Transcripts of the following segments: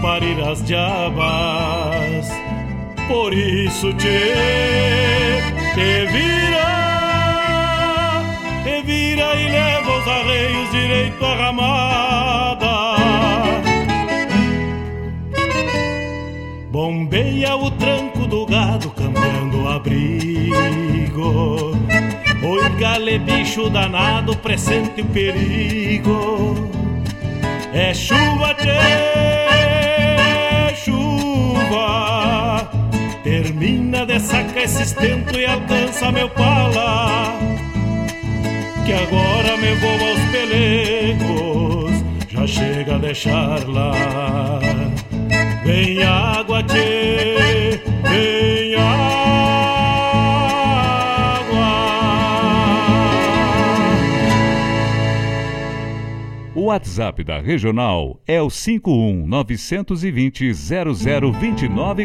parir as diabas. Por isso te, te vira, te vira e leva os arreios direito à ramada. Bombeia o tranco do gado cambiando o abrigo. Oi, gale bicho danado, pressente o perigo. É chuva, tchê, Sacar esse estento e alcança meu pala. Que agora me vou aos pelecos, já chega a deixar lá. Vem água, tchê, vem O WhatsApp da Regional é o 51 920 0029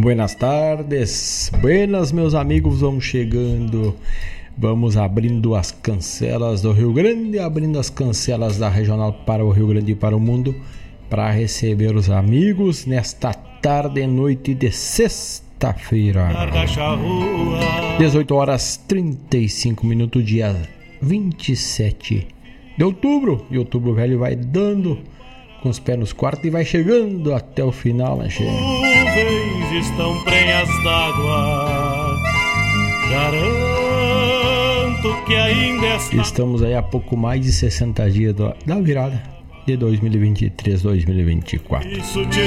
Buenas tardes, buenas meus amigos, vamos chegando, vamos abrindo as cancelas do Rio Grande, abrindo as cancelas da regional para o Rio Grande e para o mundo, para receber os amigos nesta tarde e noite de sexta-feira. 18 horas 35 minutos, dia 27 de outubro, e outubro velho vai dando com os pés nos quartos e vai chegando até o final, né, gente? Nuvens estão prenhas d'água. Garanto que ainda está. Estamos aí a pouco mais de 60 dias da virada de 2023-2024. Isso te,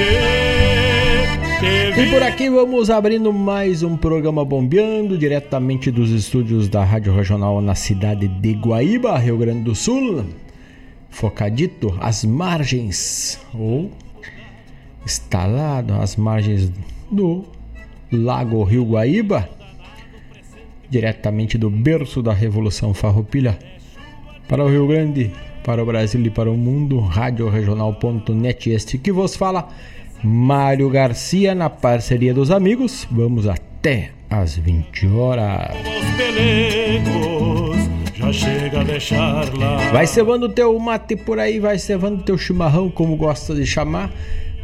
E por aqui vamos abrindo mais um programa bombeando diretamente dos estúdios da Rádio Regional na cidade de Guaíba, Rio Grande do Sul focadito às margens ou instalado às margens do Lago Rio Guaíba, diretamente do berço da Revolução Farroupilha para o Rio Grande, para o Brasil e para o mundo, radioregional.net este que vos fala Mário Garcia na parceria dos amigos. Vamos até às 20 horas. Vai cevando teu mate por aí, vai cevando teu chimarrão, como gosta de chamar.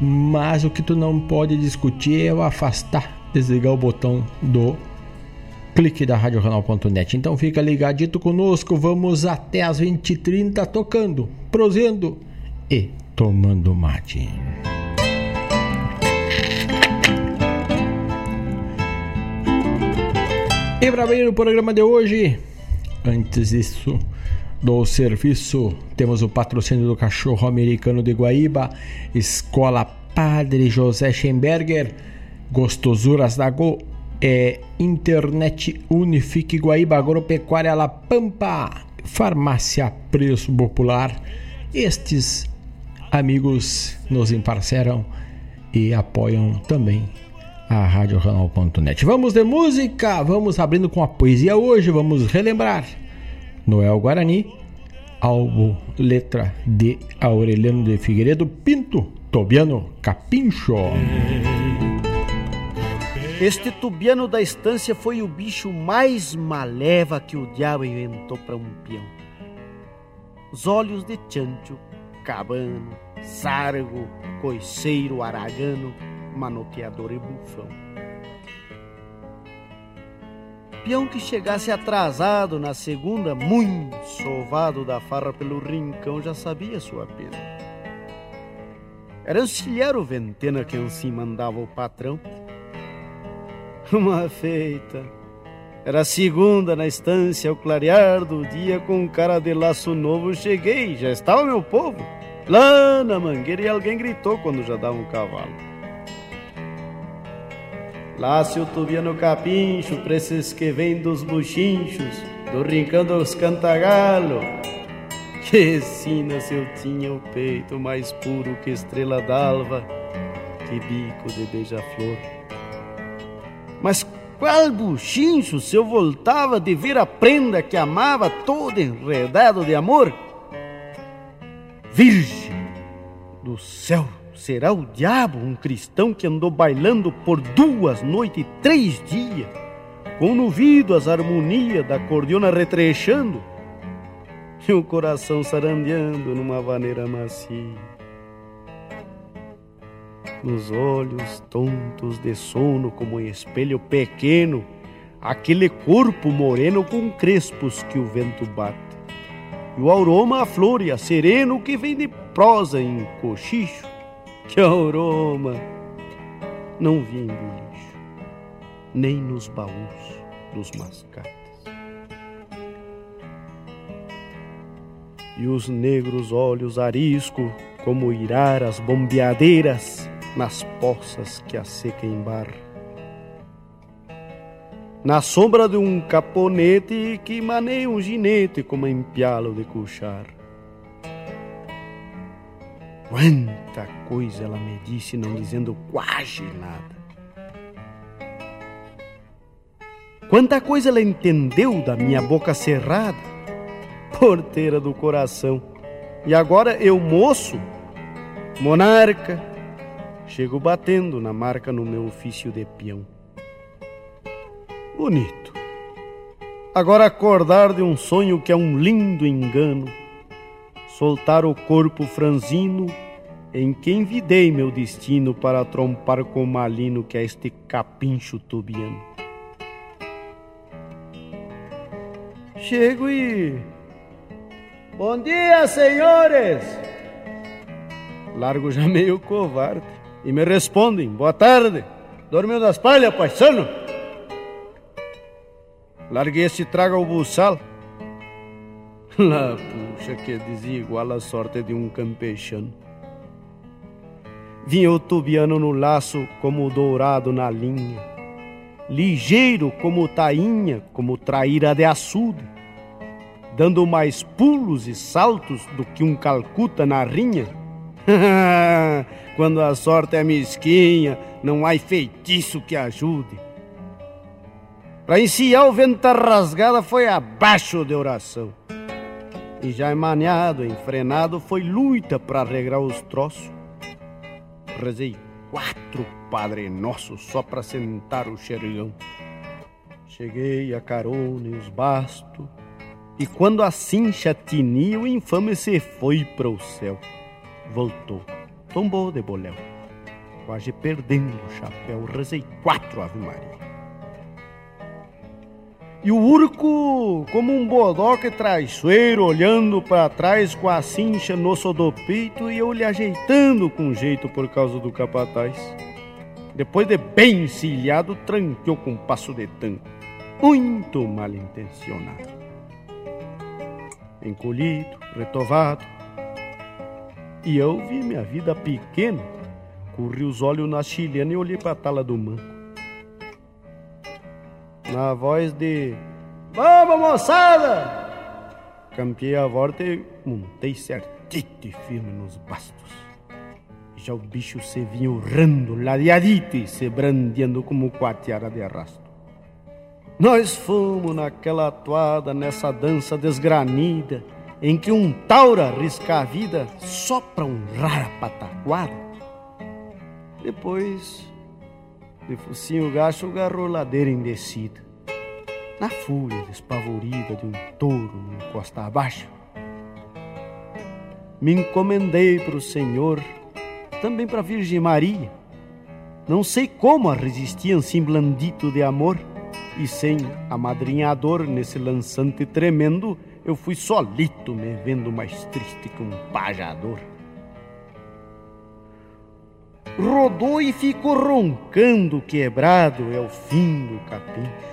Mas o que tu não pode discutir é o afastar, desligar o botão do clique da RadioRanal.net. Então fica ligadito conosco, vamos até as 20h30 tocando, prosendo e tomando mate. E para abrir o programa de hoje, Antes disso, do serviço, temos o patrocínio do cachorro americano de Guaíba, Escola Padre José Schemberger, Gostosuras da Go, é, Internet Unifique Guaíba, Agropecuária La Pampa, Farmácia Preço Popular. Estes amigos nos emparceram e apoiam também a RadioRanal.net. Vamos de música, vamos abrindo com a poesia hoje, vamos relembrar Noel Guarani, álbum letra de Aureliano de Figueiredo Pinto, Tobiano Capincho. Este tubiano da estância foi o bicho mais maleva que o diabo inventou para um peão. Os olhos de chancho, cabano, sargo, coiceiro, aragano, manoteador e bufão. Peão que chegasse atrasado na segunda, muito sovado da farra pelo rincão, já sabia sua pena. Era auxiliar o ventena que assim mandava o patrão. Uma feita. Era segunda na estância, ao clarear do dia, com cara de laço novo, cheguei, já estava meu povo. Lá na mangueira e alguém gritou quando já dava um cavalo. Lá se o tubiano capincho, pra esses que vêm dos buchinchos, do rincão dos cantagalo. Que sina se eu tinha o peito mais puro que estrela d'alva, que bico de beija-flor. Mas qual buchincho se eu voltava de ver a prenda que amava todo enredado de amor? Virgem do céu! Será o diabo um cristão que andou bailando por duas noites e três dias, com no as harmonias da cordiona retrechando e o coração sarandeando numa vaneira macia. Nos olhos tontos de sono como em espelho pequeno, aquele corpo moreno com crespos que o vento bate. E o aroma a flor e a sereno que vem de prosa em cochicho que aroma não vi em bulicho, nem nos baús dos mascates. e os negros olhos arisco como irar as bombeadeiras nas poças que a seca embarra. Na sombra de um caponete que maneia um ginete como empialo de cuchar. Quanta coisa ela me disse, não dizendo quase nada. Quanta coisa ela entendeu da minha boca cerrada, porteira do coração. E agora eu, moço, monarca, chego batendo na marca no meu ofício de peão. Bonito. Agora acordar de um sonho que é um lindo engano, soltar o corpo franzino em que envidei meu destino para trompar com o malino que é este capincho tubiano. Chego e. Bom dia, senhores! Largo já meio covarde e me respondem: Boa tarde, dormiu das palhas, paisano? Larguei este trago ao buçal. Lá, puxa, que desigual a sorte de um campechano. Vinha o tubiano no laço como o dourado na linha ligeiro como tainha, como traíra de açude, dando mais pulos e saltos do que um calcuta na rinha. Quando a sorte é mesquinha, não há feitiço que ajude. Para enciar o vento rasgada foi abaixo de oração. E já emaneado, enfrenado, foi luta para regrar os troços. Rezei quatro Padre Nosso só para sentar o xergão. Cheguei a carona e os bastos, e quando a cincha tinia, o infame se foi para o céu. Voltou, tombou de boléu, quase perdendo o chapéu, rezei quatro Ave Maria. E o urco, como um bodoque traiçoeiro, olhando para trás com a cincha no do peito e eu lhe ajeitando com jeito por causa do capataz. Depois de bem encilhado, tranqueou com um passo de tanco, muito mal intencionado. Encolhido, retovado, e eu vi minha vida pequena, corri os olhos na chilena e olhei para a tala do manco na voz de Vamos, moçada! Campeei a volta e montei certito e firme nos bastos. Já o bicho se vinha urrando, ladeadito e se brandeando como quatiara de arrasto. Nós fomos naquela atuada, nessa dança desgranida, em que um taura arrisca a vida só pra honrar a pataquada. Depois de focinho gacho, garrou ladeira indecida. Na fúria despavorida de um touro no costa abaixo, me encomendei para o Senhor, também para a Virgem Maria. Não sei como a resistiam assim blandito de amor, e sem amadrinhador nesse lançante tremendo, eu fui solito me vendo mais triste que um pajador rodou e ficou roncando quebrado, é o fim do capincho.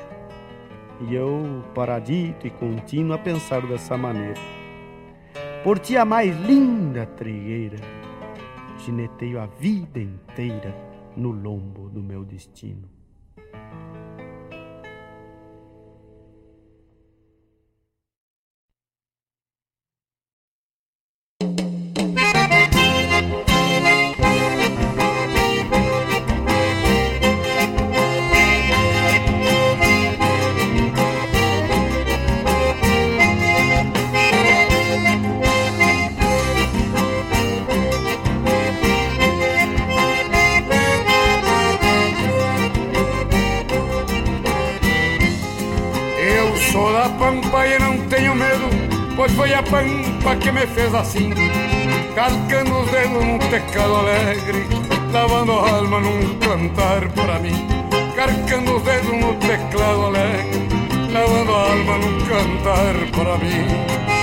E eu, paradito e contínuo, a pensar dessa maneira. Por ti a mais linda trigueira, gineteio a vida inteira no lombo do meu destino. Pampa que me fez assim. Calcando os dedos num teclado alegre Lavando a alma num cantar para mim. Carcando os dedos no teclado alegre Lavando a alma num cantar para mim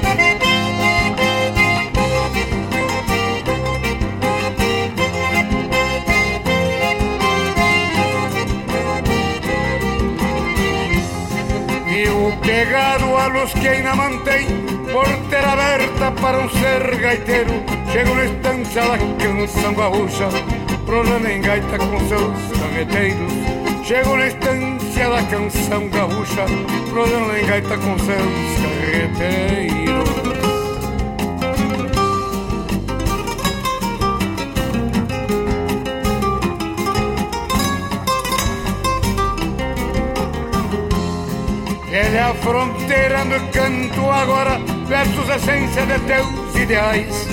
pegado a luz que ainda mantém porteira aberta para um ser gaiteiro. Chego na estância da canção gaúcha, rolando em gaita com seus carreteiros. Chego na estância da canção gaúcha, rolando em gaita com seus carreteiros. É a fronteira no canto agora, versus essência de teus ideais.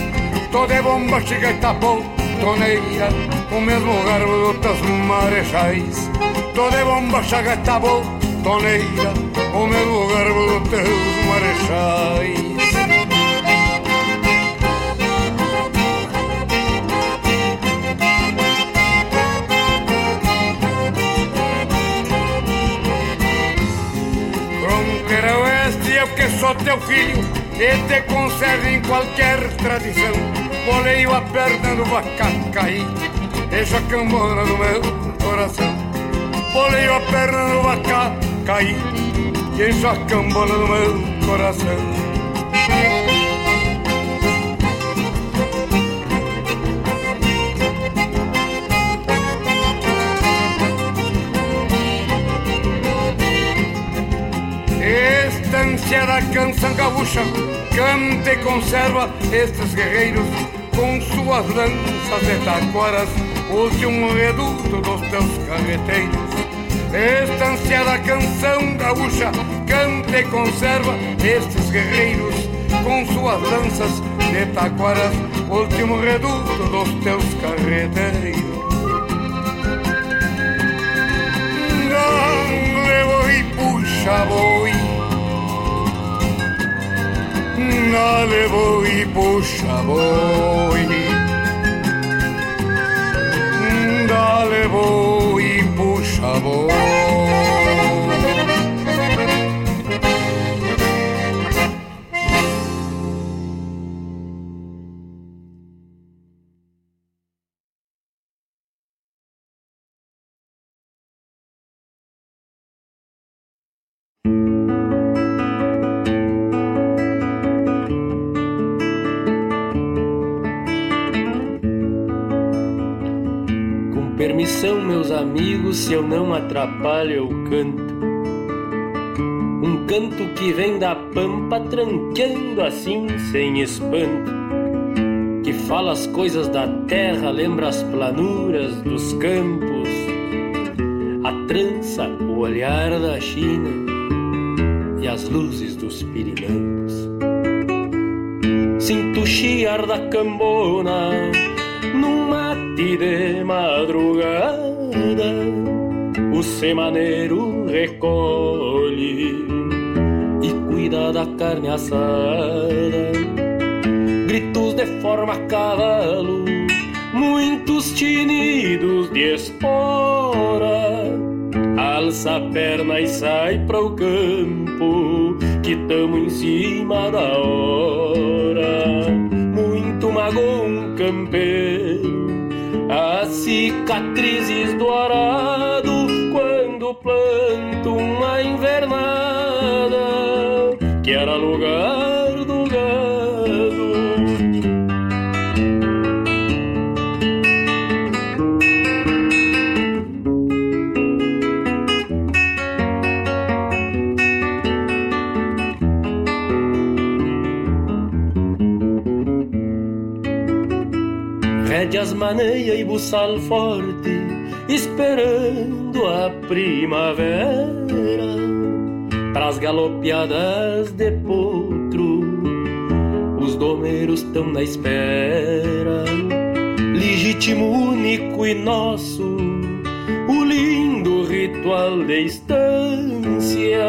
Toda é bomba, chega e tapou, toneia, o mesmo garbo dos marechais. Toda é bomba, chega e tapou, toneia, o mesmo garbo dos teus marechais. Teu filho e te conserve em qualquer tradição. Boleio a perna do vaca cair, deixa a cambona do meu coração. Boleio a perna do vaca cair, deixa a cambona do meu coração. Estância da canção gaúcha canta e conserva estes guerreiros com suas lanças e taquaras, use um reduto dos teus carreteiros. Estância da canção gaúcha canta e conserva estes guerreiros com suas lanças de taquaras, último reduto dos teus carreteiros. Dale boi, puxa boi nalevo i pušavoj nalevo i pušavoj se eu não atrapalho, eu canto. Um canto que vem da pampa, tranqueando assim, sem espanto. Que fala as coisas da terra, lembra as planuras dos campos. A trança, o olhar da China e as luzes dos Pirilampos. Sinto o chiar da cambona num mate de madrugada, o semaneiro recolhe e cuida da carne assada. Gritos de forma cavalo, muitos tinidos de espora. Alça a perna e sai para o campo, que tamo em cima da hora. Muito magão campeiro, as cicatrizes do arado que era lugar do gado. Rédeas maneia e buçal forte, esperando a primavera. Pras galopeadas de potro, os domeiros tão na espera. Legítimo, único e nosso, o lindo ritual de estância,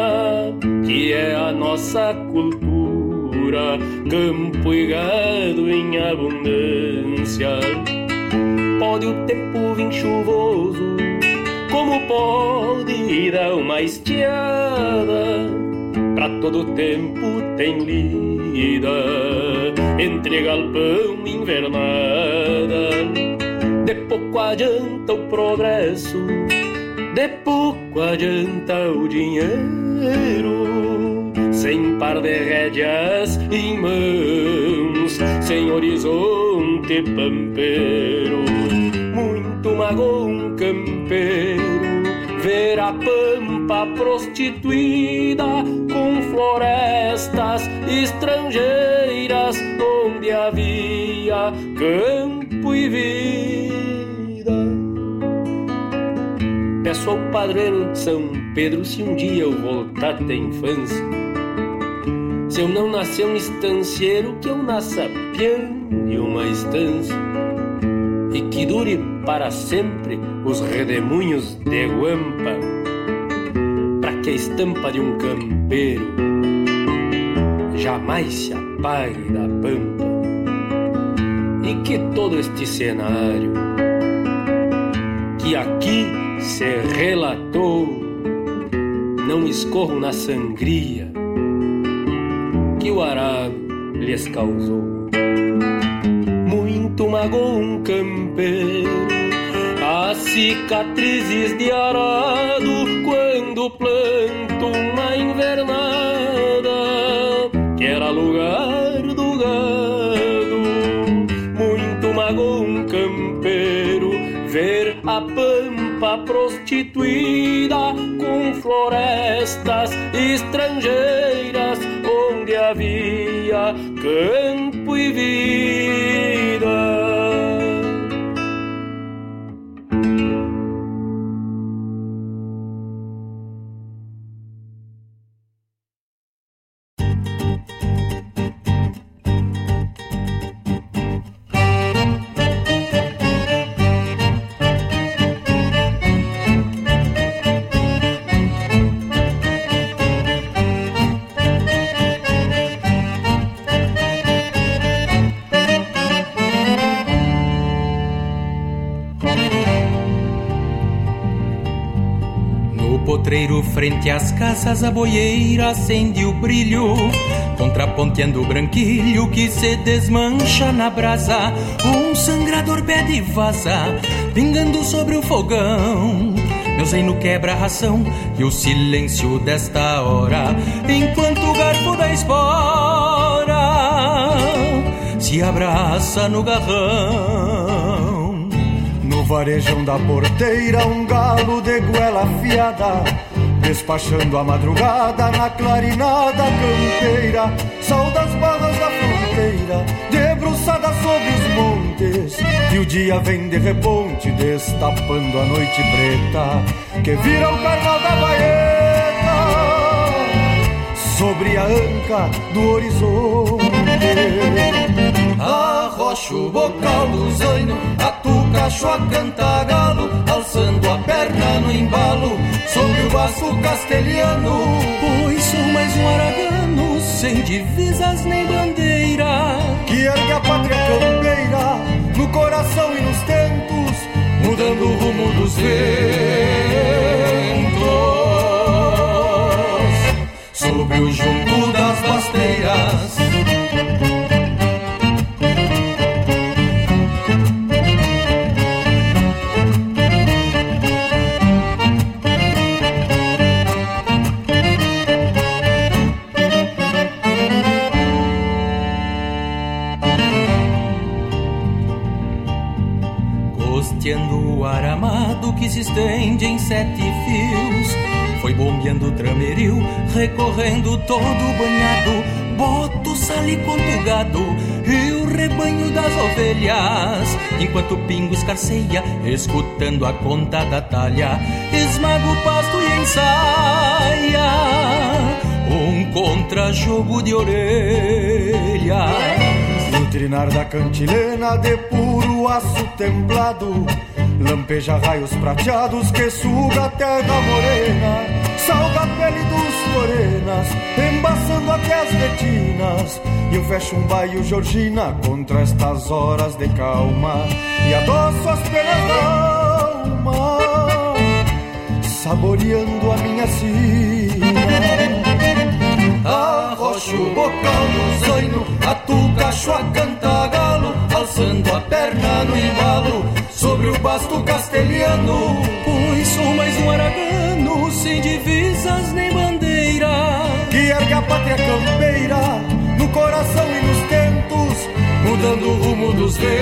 que é a nossa cultura, campo e gado em abundância. Pode o tempo vir chuvoso, dar uma estiada. Pra todo tempo tem lida, entre galpão e invernada. De pouco adianta o progresso, de pouco adianta o dinheiro. sem par de rédeas em mãos, sem horizonte pampeiro, muito magoou um campeiro ver a pampa prostituída com florestas estrangeiras onde havia campo e vida. Peço ao padroeiro de São Pedro se um dia eu voltar da infância. Se eu não nascer um estancieiro, que eu nasça piano de uma estância e que dure para sempre os redemoinhos de guampa, para que a estampa de um campeiro jamais se apague da pampa, e que todo este cenário que aqui se relatou não escorram na sangria que o arado lhes causou muito magoou um campeiro. As cicatrizes de arado quando planto uma invernada, que era lugar do gado. Muito magoou um campeiro ver a pampa prostituída com florestas estrangeiras onde havia campo e vida. Às casas a boieira acende o brilho Contraponteando o branquilho que se desmancha na brasa. Um sangrador pede vaza Pingando sobre o fogão. Meu zeino quebra a ração E o silêncio desta hora Enquanto o garfo da espora Se abraça no garrão. No varejão da porteira Um galo de goela afiada Despachando a madrugada na clarinada campeira Sol das barras da fronteira Debruçada sobre os montes E o dia vem de reponte Destapando a noite preta Que vira o carnal da baeta Sobre a anca do horizonte. Arrocha o bocal do zaino cacho a canta galo, alçando a perna no embalo, sobre o baço castelhano. Pois sou mais um aragano, sem divisas nem bandeira, que ergue a pátria campeira, no coração e nos tentos, mudando o rumo dos ventos. Sobre o junco das basteiras sete fios. Foi bombeando o trameril, recorrendo todo banhado. Boto sal quanto gado e o rebanho das ovelhas. Enquanto o pingo escarceia, escutando a conta da talha, esmaga o pasto e ensaia um contra-jogo de orelha. No trinar da cantilena de puro aço templado Lampeja raios prateados que suga a terra morena Salga a pele dos morenas, embaçando até as retinas. E eu fecho um baio Georgina contra estas horas de calma E adoço as penas da alma Saboreando a minha sina. Arrocho o bocal no zaino, a canta galo Alçando a perna no embalo sobre o basto castelhano. Pois sou mais um aragano, sem divisas nem bandeira. Que ergue a pátria campeira, no coração e nos tentos, mudando o rumo dos ventos.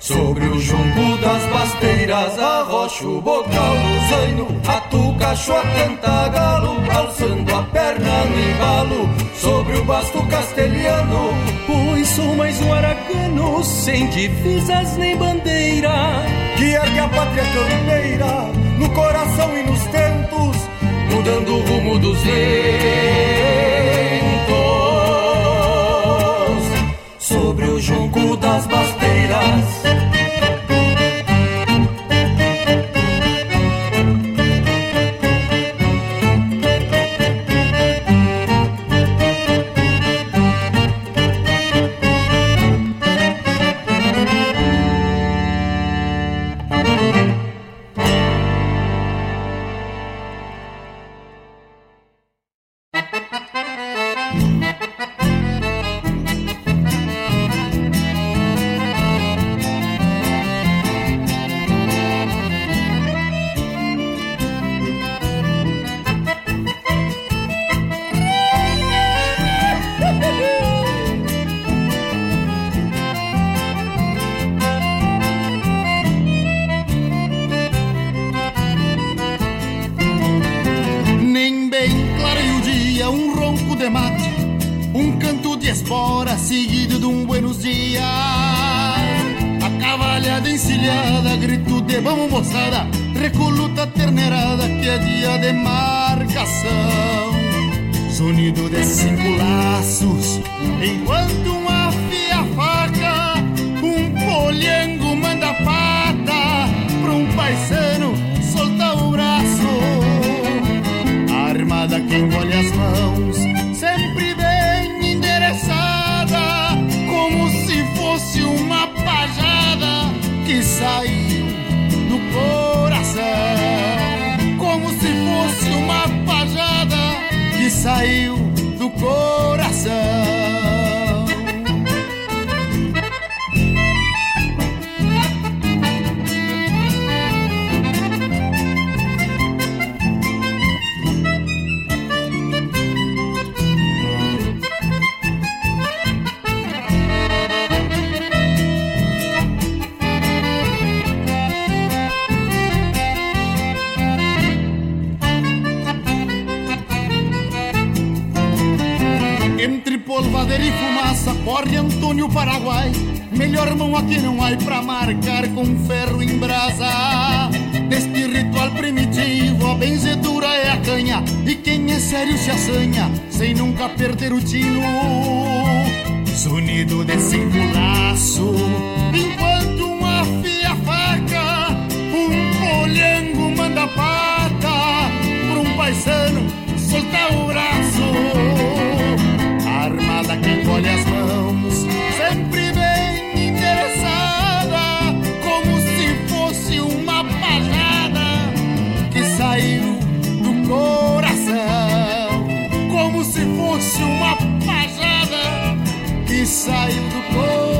Sobre o junco das basteiras, o bocal zaino, atucacho a cantagalo, alçando a perna no embalo, sobre o basto castelhano. Pois sou mais um aracano, sem divisas nem bandeira, que ergue a pátria campeira, no coração e nos tentos, mudando o rumo dos ventos. Sobre o junco das basteiras. poder e fumaça, porre Antônio Paraguai. Melhor mão aqui não há pra marcar com ferro em brasa. Neste ritual primitivo, a benzedura é a canha. E quem é sério se assanha, sem nunca perder o tino. Sonido desse culaço, enquanto uma fia faca, um polhango manda pata pra um paisão. Olha as mãos, sempre bem interessada, como se fosse uma pajada que saiu do coração, como se fosse uma pajada que saiu do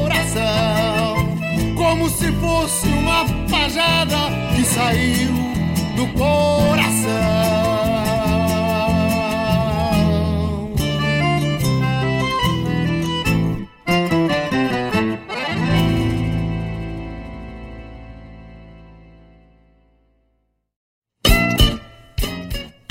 coração, como se fosse uma pajada que saiu do coração.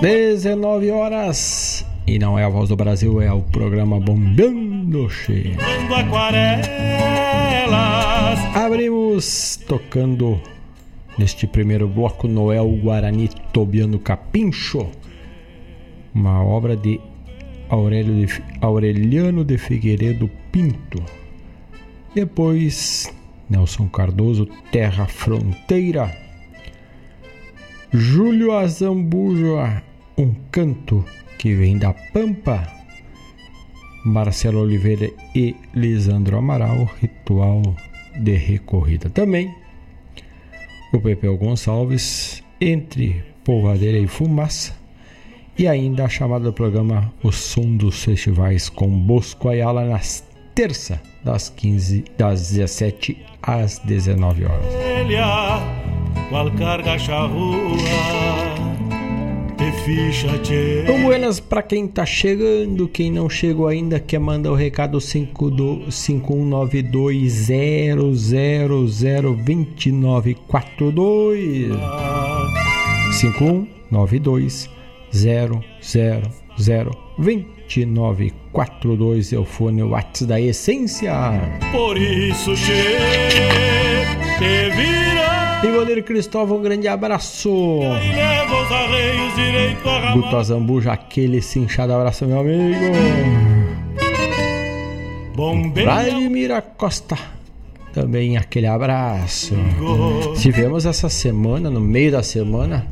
19 horas. E não é a voz do Brasil, é o programa Bombeando Cheio. Abrimos tocando neste primeiro bloco Noel Guarani Tobiano Capincho. Uma obra de Aurélio de, Aureliano de Figueiredo Pinto depois, Nelson Cardoso, Terra Fronteira. Júlio Azambuja, um canto que vem da Pampa. Marcelo Oliveira e Lisandro Amaral, ritual de recorrida também. O Pepeu Gonçalves, entre polvadeira e fumaça. E ainda a chamada do programa O Som dos Festivais com Bosco Ayala nas terça, das 15, das 17 às 19 horas. Então, buenas para quem tá chegando, quem não chegou ainda, quer mandar o recado 5192002942 51920029 2942 é o fone Whats da Essência. Por isso, che, te vira. Ivanir Cristóvão, um grande abraço. Guto Azambuja, aquele cinchado abraço, meu amigo. Vladimir Costa, também aquele abraço. Tivemos essa semana, no meio da semana,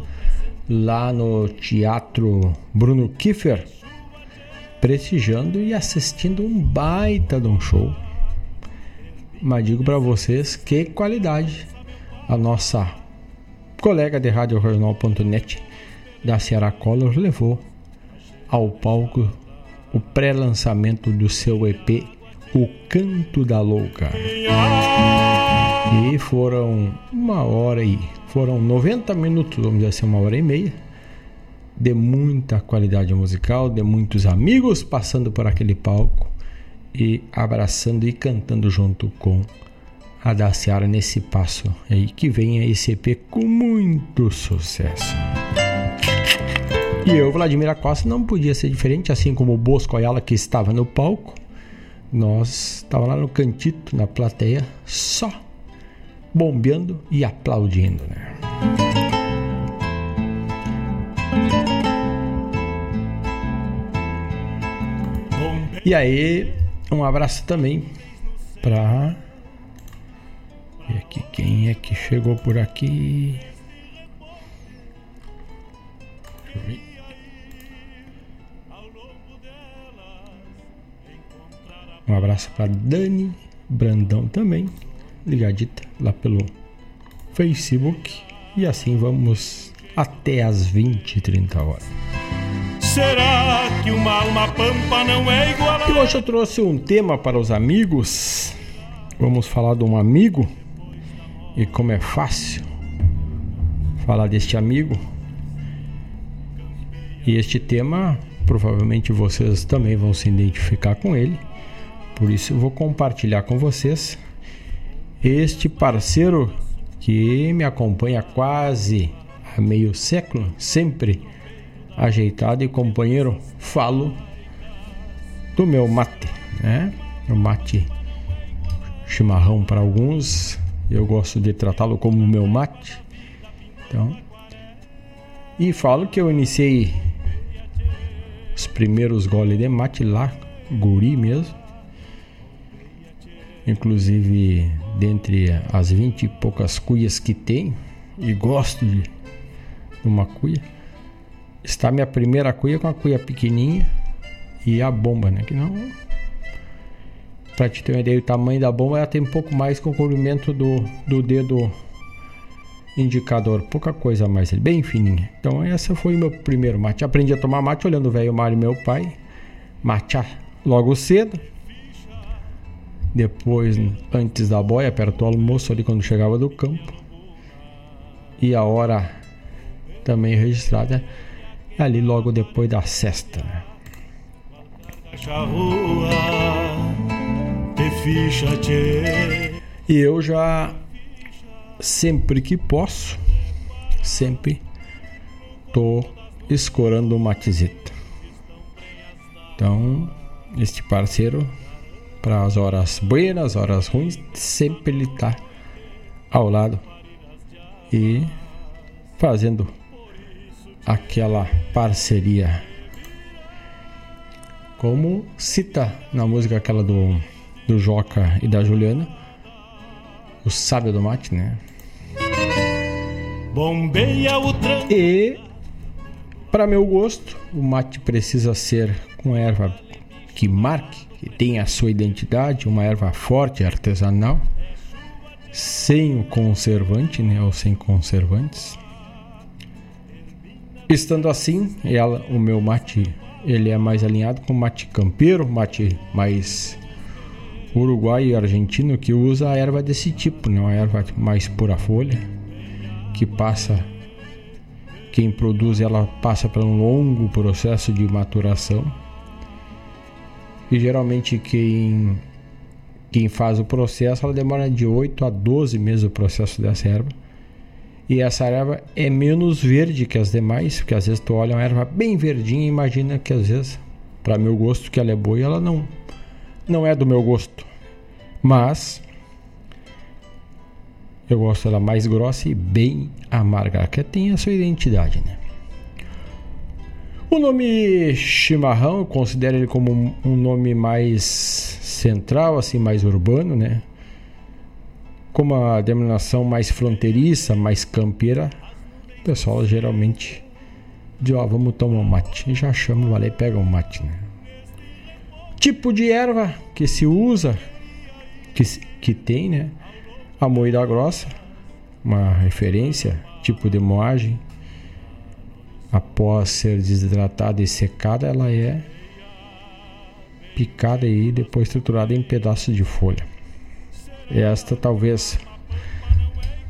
lá no Teatro Bruno Kiefer prestigiando e assistindo um baita de um show. Mas digo para vocês que qualidade a nossa colega de rádio regional.net da Ceará Color levou ao palco o pré-lançamento do seu EP O Canto da Louca. E foram uma hora e foram 90 minutos, vamos dizer assim, uma hora e meia de muita qualidade musical, de muitos amigos passando por aquele palco e abraçando e cantando junto com a Daciara nesse passo aí que vem a EP com muito sucesso. E eu, Vladimir Costa, não podia ser diferente, assim como o Bosco Ayala que estava no palco. Nós estávamos lá no cantito, na plateia, só bombeando e aplaudindo, né? E aí, um abraço também para e aqui quem é que chegou por aqui? Um abraço para Dani Brandão também, ligadita lá pelo Facebook. E assim vamos até as 20 e 30 horas. Será que uma alma pampa não é igual a... E hoje eu trouxe um tema para os amigos. Vamos falar de um amigo e como é fácil falar deste amigo. E este tema, provavelmente vocês também vão se identificar com ele. Por isso eu vou compartilhar com vocês este parceiro que me acompanha quase há meio século, sempre ajeitado e companheiro, falo do meu mate, né? O mate chimarrão para alguns, eu gosto de tratá-lo como meu mate. Então, E falo que eu iniciei os primeiros goles de mate lá, guri mesmo. Inclusive, dentre as vinte e poucas cuias que tem, e gosto de uma cuia, está minha primeira cuia com a cuia pequenininha e a bomba, né? Que não. Pra te ter uma ideia, o tamanho da bomba ela tem um pouco mais com o comprimento do, do dedo indicador, pouca coisa mais, bem fininha. Então, essa foi meu primeiro mate. Aprendi a tomar mate olhando o velho Mário, meu pai, matear logo cedo. Depois, antes da boia, perto do almoço, ali quando chegava do campo. E a hora também registrada ali logo depois da sexta. Né? E eu já sempre que posso, sempre tô escorando uma matizeta. Então, este parceiro para as horas buenas, horas ruins, sempre ele tá ao lado e fazendo aquela parceria. Como cita na música aquela do, do Joca e da Juliana, o sábio do mate, né? Bombeia o E para meu gosto, o mate precisa ser com erva que marque, que tenha a sua identidade, uma erva forte, artesanal, sem o conservante, né, ou sem conservantes. Estando assim, ela, o meu mate ele é mais alinhado com o mate campeiro, mate mais uruguaio e argentino que usa a erva desse tipo, né, uma erva mais pura folha, que passa quem produz ela passa por um longo processo de maturação. E geralmente quem, quem faz o processo, ela demora de 8 a 12 meses o processo dessa erva. E essa erva é menos verde que as demais, porque às vezes tu olha uma erva bem verdinha e imagina que às vezes, para meu gosto, que ela é boa e ela não, não é do meu gosto. Mas eu gosto dela mais grossa e bem amarga, que tem a sua identidade, né? O nome chimarrão, considero ele como um nome mais central, assim, mais urbano, né? Como a denominação mais fronteiriça, mais campeira, o pessoal geralmente diz, ó, vamos tomar um mate. E já chama, vai e pega um mate, né? Tipo de erva que se usa, que, que tem, né? A moída grossa, uma referência, tipo de moagem após ser desidratada e secada, ela é picada e depois triturada em pedaços de folha. Esta talvez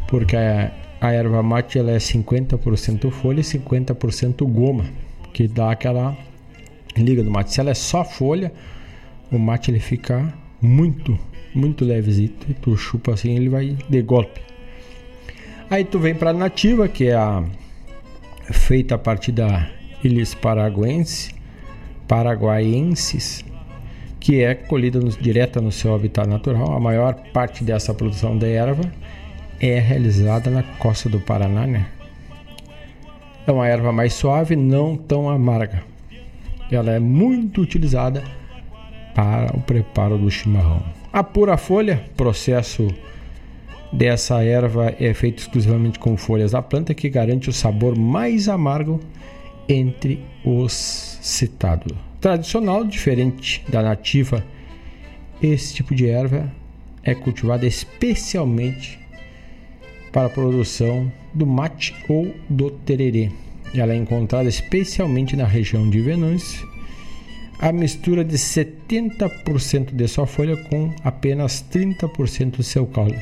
porque a, a erva mate ela é 50% folha e 50% goma, que dá aquela liga do mate. Se ela é só folha, o mate ele fica muito, muito levezito e tu chupa assim, ele vai de golpe. Aí tu vem para nativa, que é a feita a partir da Ilhas Paraguense, paraguaienses, que é colhida direta no seu habitat natural. A maior parte dessa produção de erva é realizada na costa do Paraná, né? É uma erva mais suave, não tão amarga. Ela é muito utilizada para o preparo do chimarrão. A pura folha, processo dessa erva é feito exclusivamente com folhas da planta, que garante o sabor mais amargo entre os citados. Tradicional, diferente da nativa, esse tipo de erva é cultivada especialmente para a produção do mate ou do tererê. Ela é encontrada especialmente na região de Venâncio. A mistura de 70% de sua folha com apenas 30% do seu caule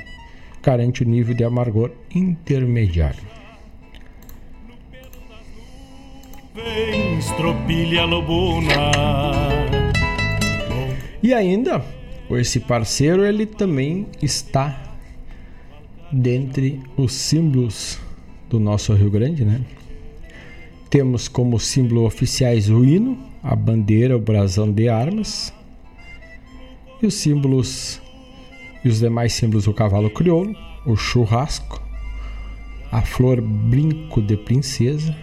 garante o nível de amargor intermediário. E ainda, esse parceiro ele também está dentre os símbolos do nosso Rio Grande, né? Temos como símbolo oficiais o hino, a bandeira, o brasão de armas e os símbolos e os demais símbolos o cavalo crioulo, o churrasco, a flor brinco de princesa,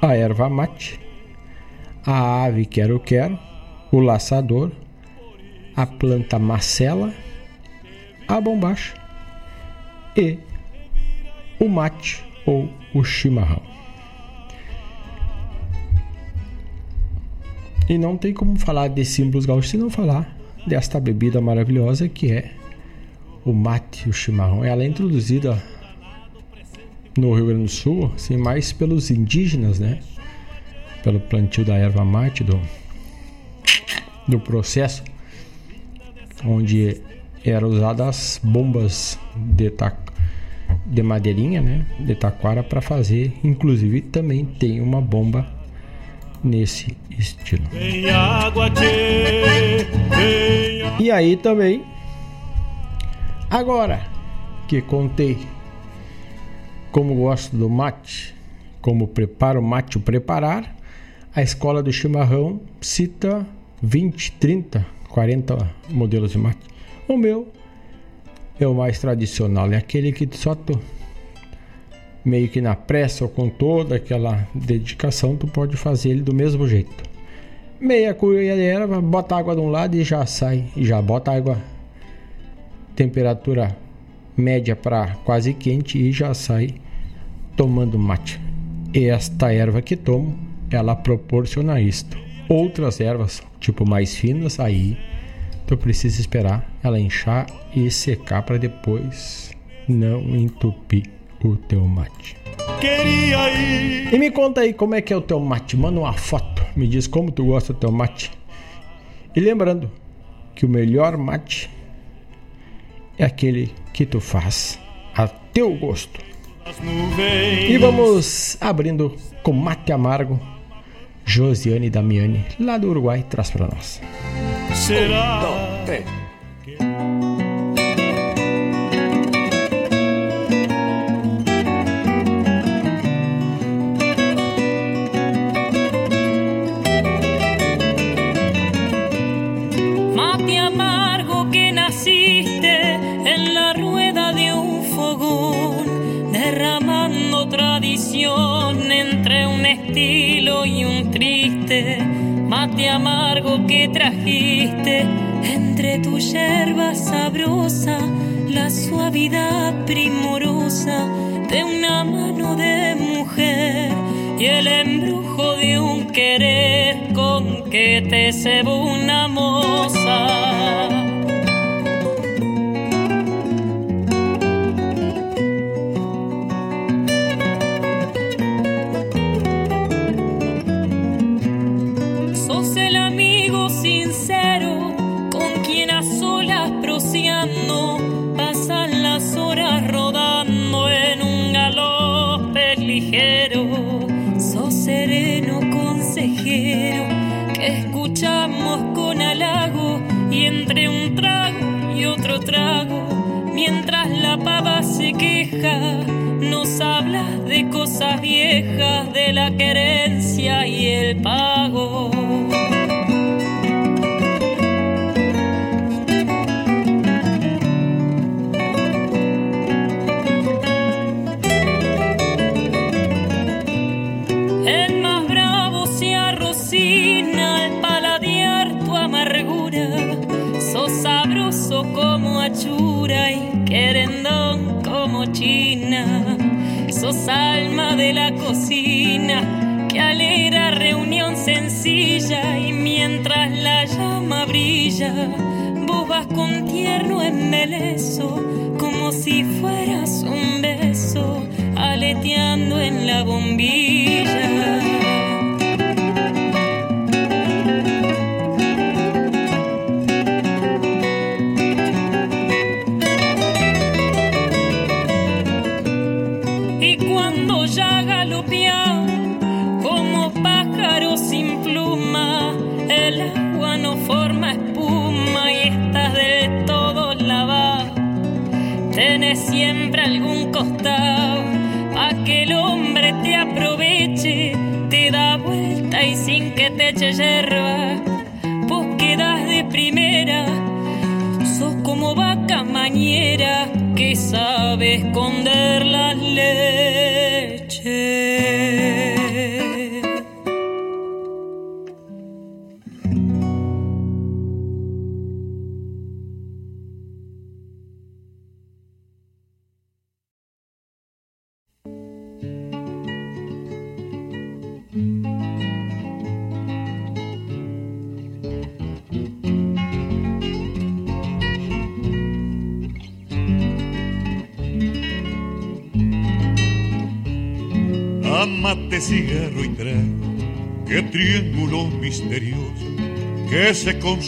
a erva mate, a ave quero-quero, o laçador, a planta macela, a bombacha e o mate ou o chimarrão. E não tem como falar de símbolos gaúchos se não falar desta bebida maravilhosa que é o mate, o chimarrão. Ela é introduzida no Rio Grande do Sul, assim, mais pelos indígenas, né? Pelo plantio da erva mate, do, do processo, onde eram usadas bombas de, ta, de madeirinha, né? De taquara para fazer. Inclusive também tem uma bomba nesse estilo. E aí também, agora que contei como gosto do mate, como preparo o mate o preparar, a escola do chimarrão cita 20, 30, 40 modelos de mate. O meu é o mais tradicional, é aquele que só tu meio que na pressa ou com toda aquela dedicação, tu pode fazer ele do mesmo jeito. Meia colher bota água de um lado e já sai, e já bota água temperatura média para quase quente e já sai tomando mate. E esta erva que tomo, ela proporciona isto. Outras ervas, tipo mais finas, aí tu precisa esperar ela inchar e secar para depois não entupir o teu mate. Queria ir. E me conta aí como é que é o teu mate. Manda uma foto. Me diz como tu gosta do teu mate. E lembrando que o melhor mate é aquele que tu faz a teu gosto. E vamos abrindo com mate amargo. Josiane Damiani, lá do Uruguai, traz para nós. Será? Um, dois, entre un estilo y un triste, mate amargo que trajiste entre tu yerba sabrosa, la suavidad primorosa de una mano de mujer y el embrujo de un querer con que te cebo una moza. Un trago y otro trago, mientras la pava se queja, nos hablas de cosas viejas, de la querencia y el pago. Alma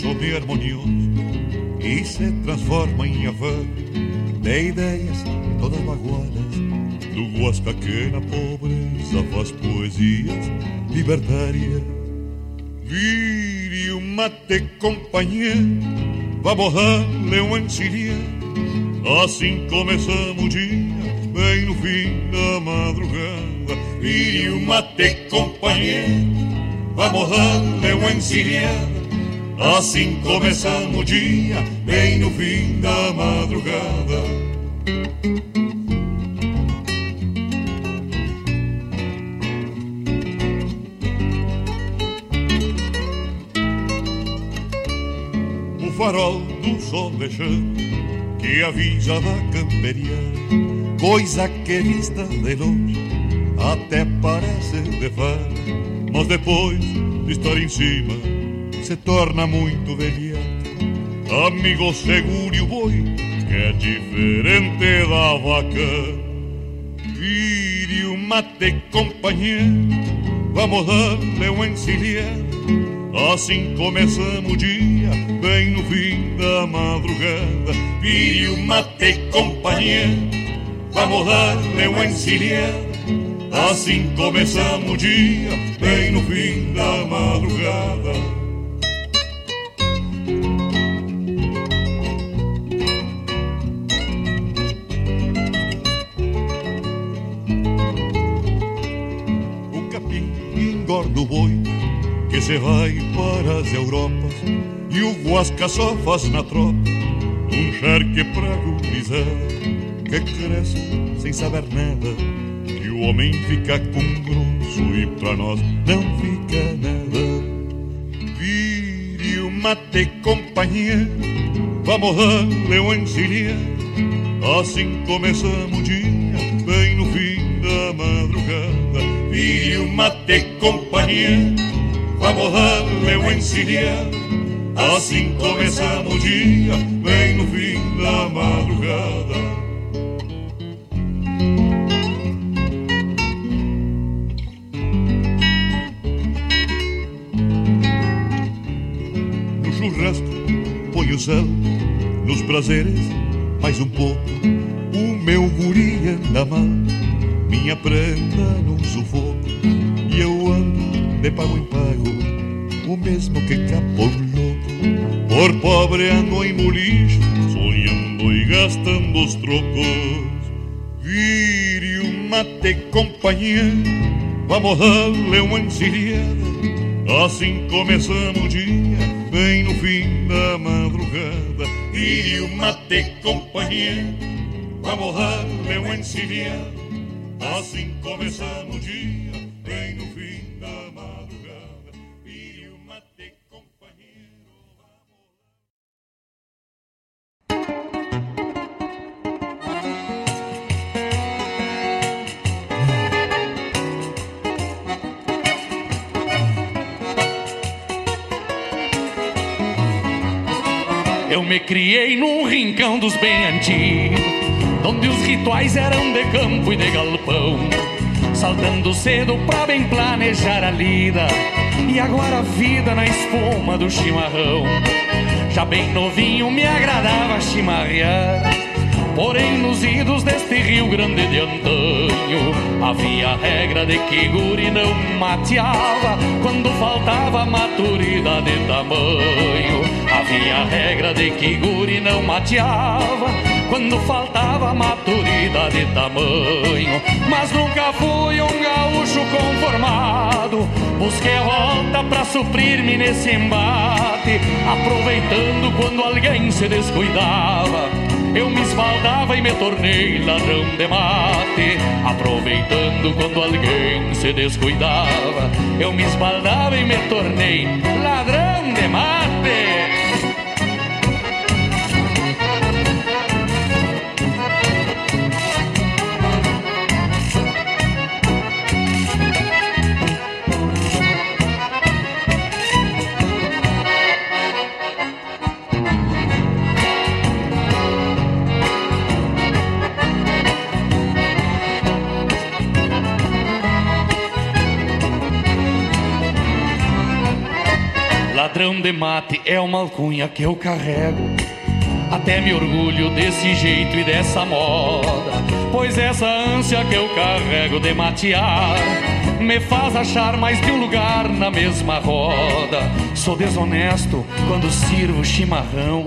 se consome armonioso y se transforma em afago de ideias todas magoadas do Guasca que na pobreza faz poesias libertárias. Vire o mate, companheiro, vamos dar-lhe um encilhar. Assim começamos o dia, bem no fim da madrugada. Vire o mate, companheiro, vamos dar-lhe um encilhar. Assim começamos o dia, bem no fim da madrugada. O farol do sol deixando que avisa da camperia, coisa que vista de longe até parece de faro, mas depois de estar em cima se torna muito velhato. Amigo, segure o boi, que é diferente da vaca. Vire o mate, companheiro, vamos dar-lhe um encilhar. Assim começamos o dia, bem no fim da madrugada. Vire o mate, companheiro, vamos dar-lhe um encilhar. Assim começamos o dia, bem no fim da madrugada. Do boi que se vai para as Europas e o Guasca só faz na tropa um charque pra gurizada que cresce sem saber nada que o homem fica com grosso e pra nós não fica nada. Vire o mate, companheiro, vamos dar-lhe um encilhar. Assim começamos o dia, madrugada. Vire o mate, companheiro, vamos dar-lhe um encilhar. Assim começamos o dia, bem no fim da madrugada. No churrasco, põe o sal, nos prazeres, mais um pouco. O meu guri anda mal, minha prenda num sufoco. De pago em pago, o mesmo que capô louco. Por pobre ando em bolicho, sonhando e gastando os trocos. Vire o mate, companheiro, vamos dar-lhe uma encilhada. Assim começamos o dia, bem no fim da madrugada. Vire o mate, companheiro, vamos dar-lhe uma encilhada. Assim começamos o dia, bem no me criei num rincão dos bem antigos, onde os rituais eram de campo e de galpão. Saltando cedo pra bem planejar a lida, e agora a vida na espuma do chimarrão. Já bem novinho me agradava chimarrear, porém nos idos deste Rio Grande de antanho havia a regra de que guri não mateava quando faltava maturidade de tamanho. Havia a regra de que guri não mateava quando faltava maturidade de tamanho. Mas nunca fui um gaúcho conformado. Busquei a volta pra suprir-me nesse embate, aproveitando quando alguém se descuidava. Eu me esbaldava e me tornei ladrão de mate, aproveitando quando alguém se descuidava. Eu me esbaldava e me tornei ladrão de mate. De mate é uma alcunha que eu carrego. Até me orgulho desse jeito e dessa moda, pois essa ânsia que eu carrego de matear me faz achar mais de um lugar na mesma roda. Sou desonesto quando sirvo chimarrão.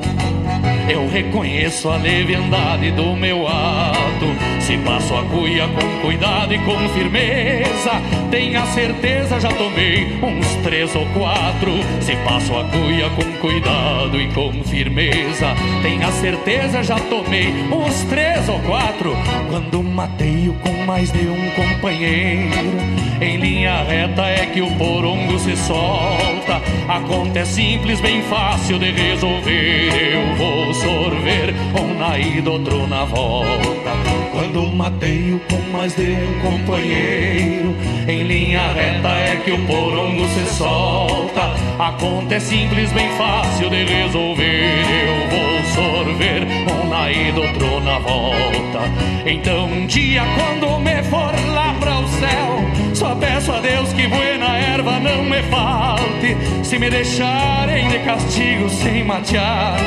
Eu reconheço a leviandade do meu ato. Se passo a cuia com cuidado e com firmeza, tenha certeza já tomei uns três ou quatro. Se passo a cuia com cuidado e com firmeza, tenha certeza já tomei uns três ou quatro. Quando mateio com mais de um companheiro, em linha reta é que o porongo se solta. A conta é simples, bem fácil de resolver. Eu vou sorver um na ida, outro na volta. Quando mateio com mais de um companheiro, em linha reta é que o porongo se solta. A conta é simples, bem fácil de resolver. Eu vou sorver um na ida, outro na volta. Então um dia quando me for lá para o céu, só peço a Deus que buena erva não me falte. Se me deixarem de castigo sem matear,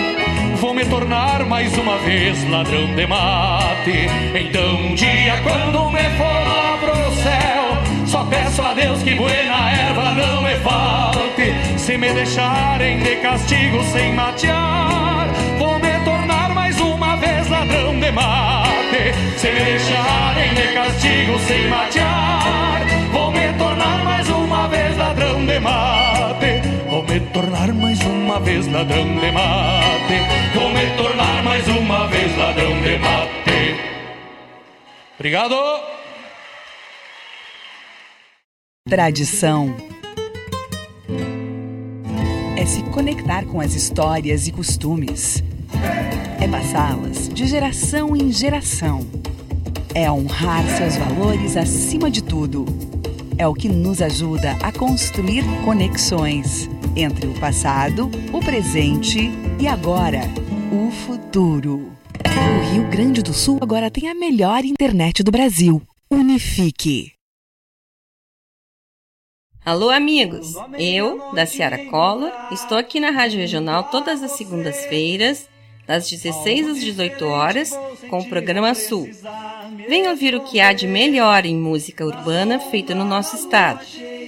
vou me tornar mais uma vez ladrão de mate. Então um dia quando me for lá pro céu, só peço a Deus que buena erva não me falte. Se me deixarem de castigo sem matear, vou me tornar mais uma vez ladrão de mate. Se me deixarem de castigo sem matear, vou me tornar mais uma vez ladrão de mate. Tornar mais uma vez ladrão de mate. Vou me tornar mais uma vez ladrão de mate. Obrigado. Tradição é se conectar com as histórias e costumes. É passá-las de geração em geração. É honrar seus valores acima de tudo. É o que nos ajuda a construir conexões entre o passado, o presente e agora, o futuro. O Rio Grande do Sul agora tem a melhor internet do Brasil. Unifique. Alô, amigos! Eu, da Ciara Collor, estou aqui na Rádio Regional todas as segundas-feiras, das 16 às 18 horas, com o programa Sul. Venha ouvir o que há de melhor em música urbana feita no nosso estado,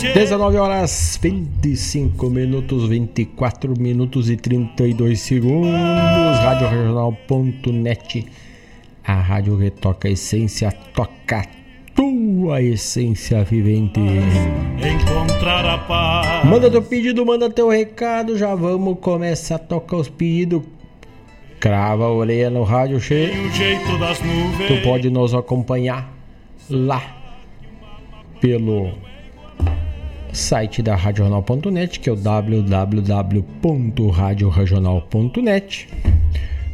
19 horas 25 minutos, 24 minutos e 32 segundos. Rádio Regional.net. A rádio retoca a essência, toca tua essência vivente. Encontrar a paz. Manda teu pedido, manda teu recado. Já vamos começar a tocar os pedidos. Crava a orelha no rádio cheio. Tu pode nos acompanhar lá pelo site da radioregional.net, que é o www.radioregional.net.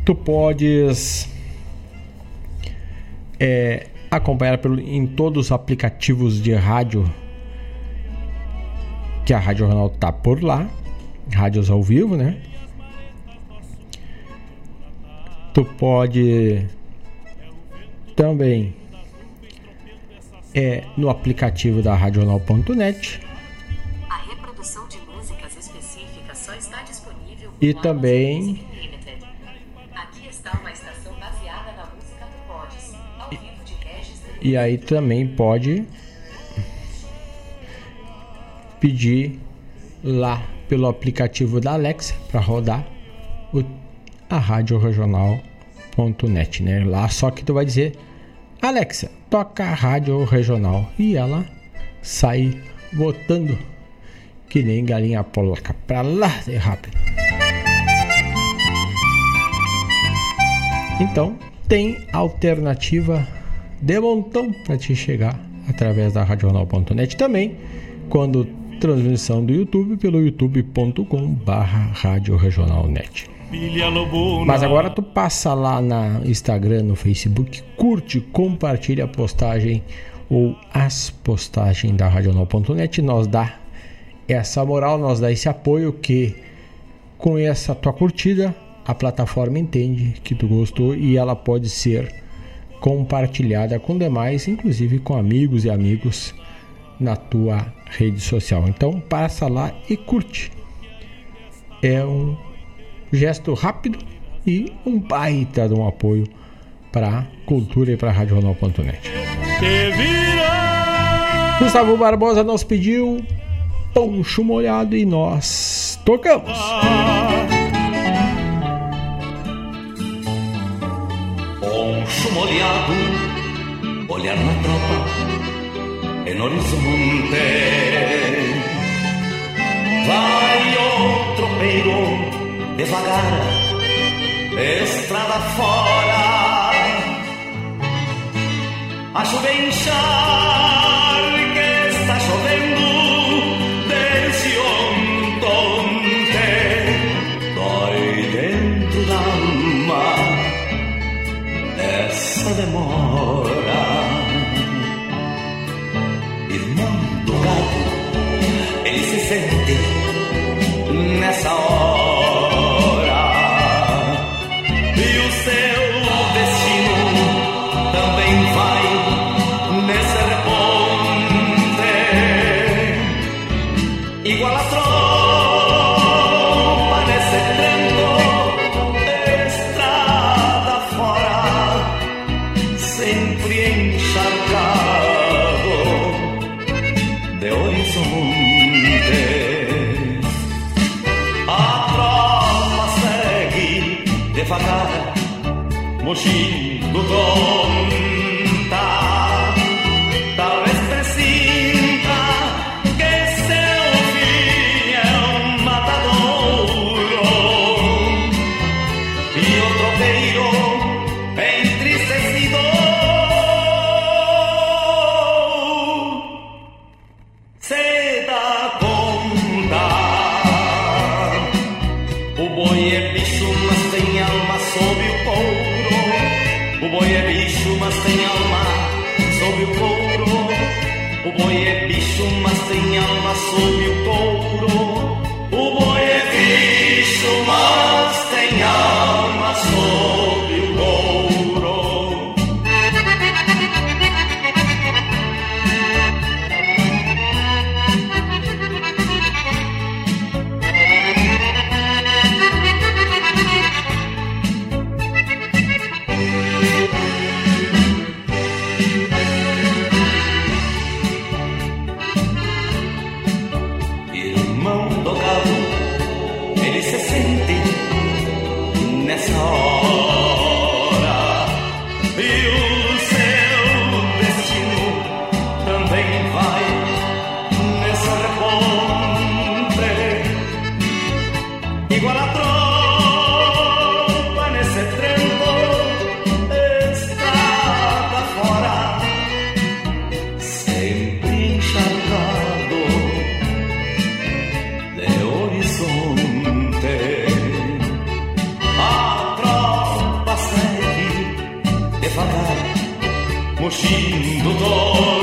Tu podes é, acompanhar pelo, em todos os aplicativos de rádio que a Rádio Regional tá por lá, rádios ao vivo, né? Tu pode também é no aplicativo da radional.net de Regis e aí também pode pedir lá pelo aplicativo da Alexa para rodar o, a Rádio Regional.net, né? Lá só que tu vai dizer, Alexa, toca a Rádio Regional e ela sai botando que nem galinha polaca pra lá de rápido. Então, tem alternativa de montão para te chegar através da radional.net também, quando transmissão do YouTube pelo youtube.com barra Rádio Regionalnet. Mas agora tu passa lá na Instagram, no Facebook, curte, compartilha a postagem ou as postagens da Radional.net, nós dá essa moral, nós dá esse apoio que com essa tua curtida a plataforma entende que tu gostou e ela pode ser compartilhada com demais, inclusive com amigos e amigos na tua rede social. Então passa lá e curte. É um gesto rápido e um baita de um apoio para cultura e para a radional.net. Gustavo Barbosa nos pediu poncho molhado e nós tocamos. Poncho molhado, olhar na tropa, en horizonte. Vai o tropeiro devagar, estrada fora. A chuva enxar mochindo tonta.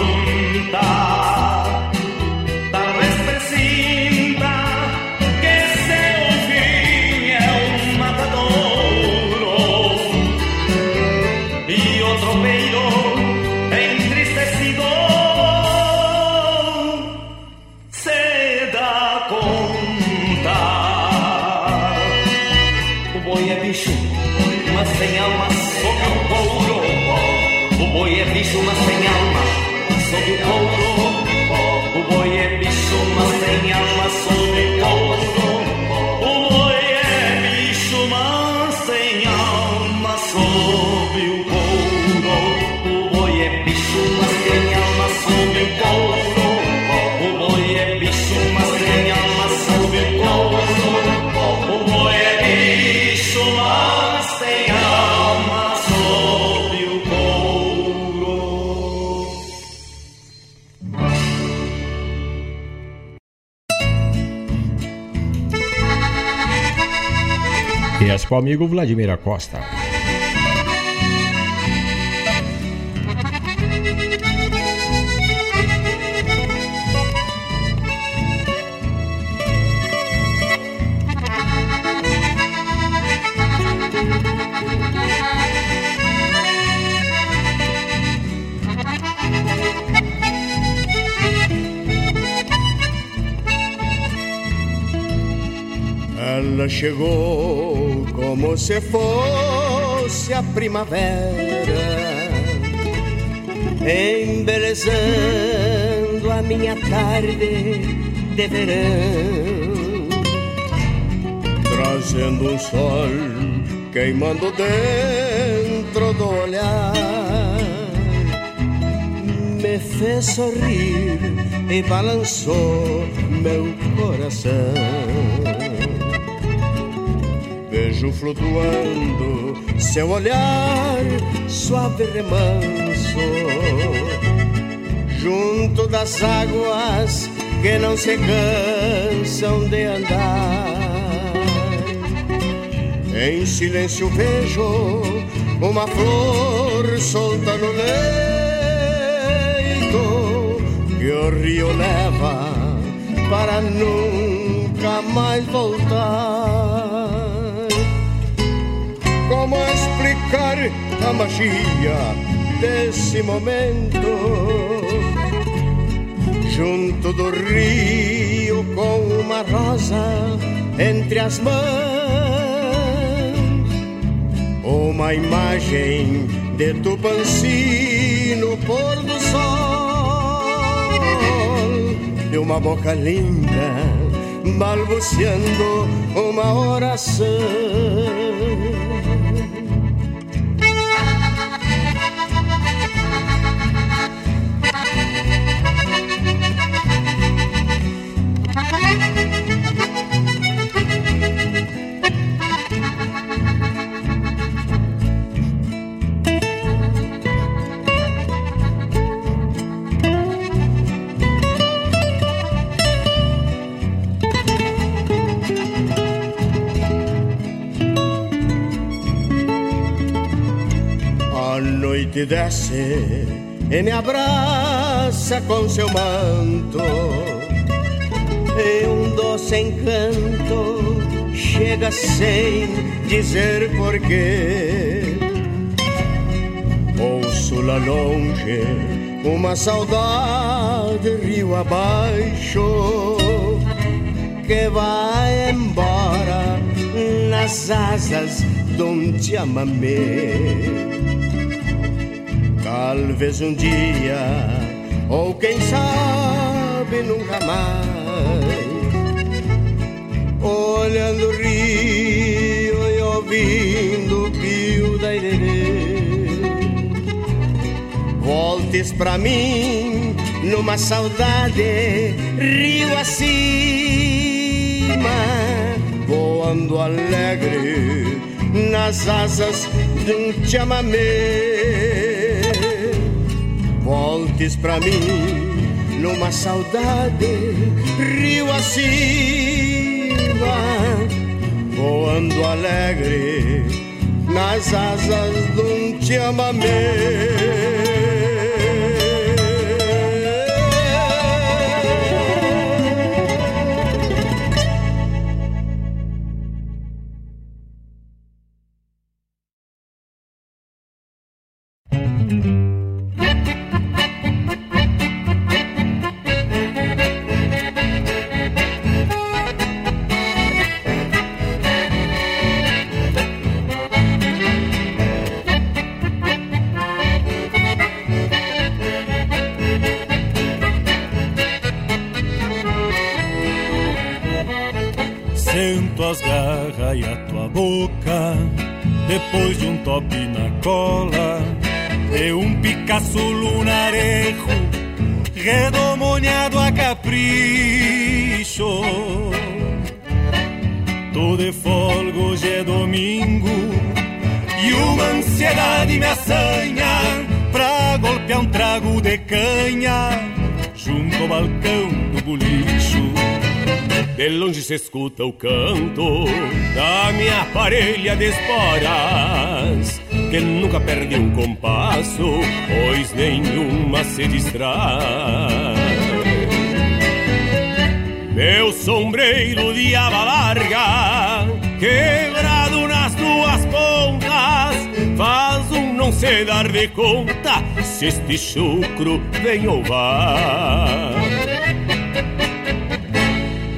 O amigo Vladimir Acosta. Ela chegou como se fosse a primavera, embelezando a minha tarde de verão, trazendo um sol queimando dentro do olhar. Me fez sorrir e balançou meu coração vejo flutuando seu olhar suave remanso junto das águas que não se cansam de andar. Em silêncio vejo uma flor solta no leito que o rio leva para nunca mais voltar como explicar a magia desse momento. Junto do rio com uma rosa entre as mãos uma imagem de Tupanci no pôr do sol de uma boca linda balbuciando uma oração noite desce e me abraça com seu manto. E um doce encanto chega sem dizer porquê. Ouço lá longe uma saudade rio abaixo que vai embora nas asas de um chamamé. Talvez um dia, ou quem sabe nunca mais, olhando o rio e ouvindo o pio da irerê, voltes pra mim numa saudade, rio acima, voando alegre nas asas de um chamamé voltes pra mim numa saudade rio acima, voando alegre nas asas de um chamamé. Sento parelha de esporas, que nunca perde um compasso, pois nenhuma se distrai. Meu sombreiro de aba larga, quebrado nas duas pontas, faz um não se dar de conta se este chucro vem ou vai.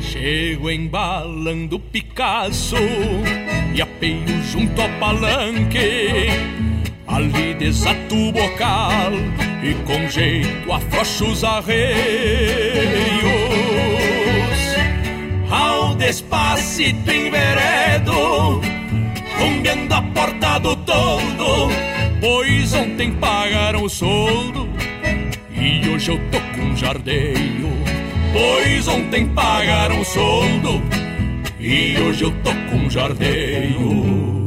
Chego embalando Picasso e apeio junto ao palanque. Ali desato o bocal e com jeito afrouxo os arreios. Ao despacito enveredo, rumbeando a porta do todo, pois ontem pagaram o soldo e hoje eu tô com jardeio. Pois ontem pagaram o soldo e hoje eu tô com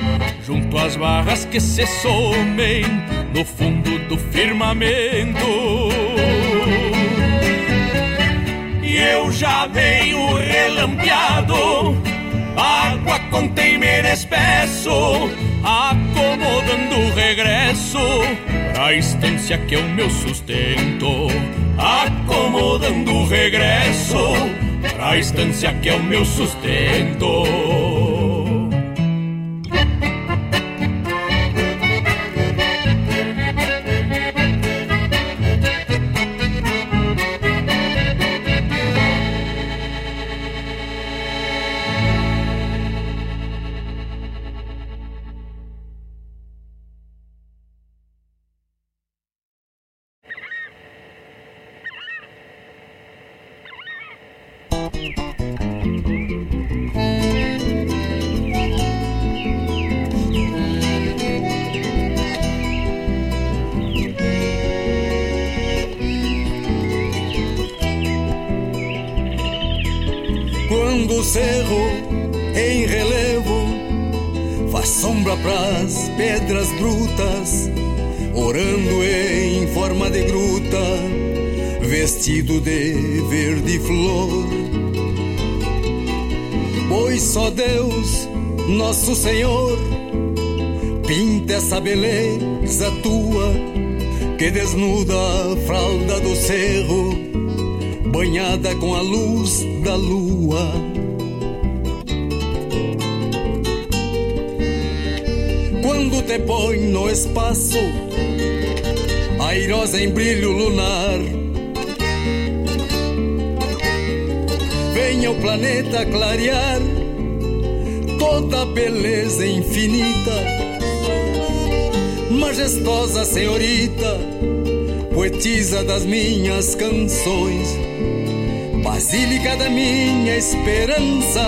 junto às barras que se somem no fundo do firmamento. E eu já venho relampeado, água com temer espesso, acomodando o regresso pra estância que é o meu sustento. Acomodando o regresso pra estância que é o meu sustento. Senhor, pinta essa beleza tua que desnuda a fralda do cerro banhada com a luz da lua. Quando te põe no espaço, airosa em brilho lunar, venha o planeta clarear toda beleza infinita, majestosa senhorita, poetisa das minhas canções. Basílica da minha esperança,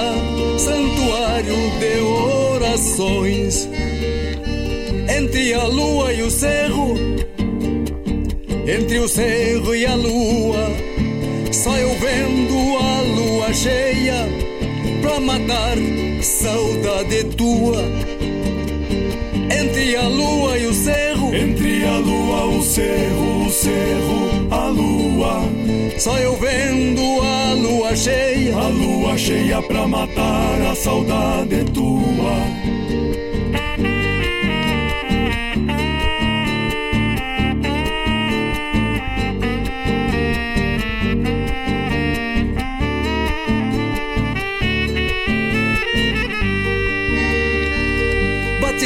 santuário de orações. Entre a lua e o cerro, entre o cerro e a lua, só eu vendo a lua cheia, pra matar saudade tua. Entre a lua e o cerro, entre a lua, o cerro, o cerro, a lua. Só eu vendo a lua cheia, a lua cheia pra matar a saudade tua.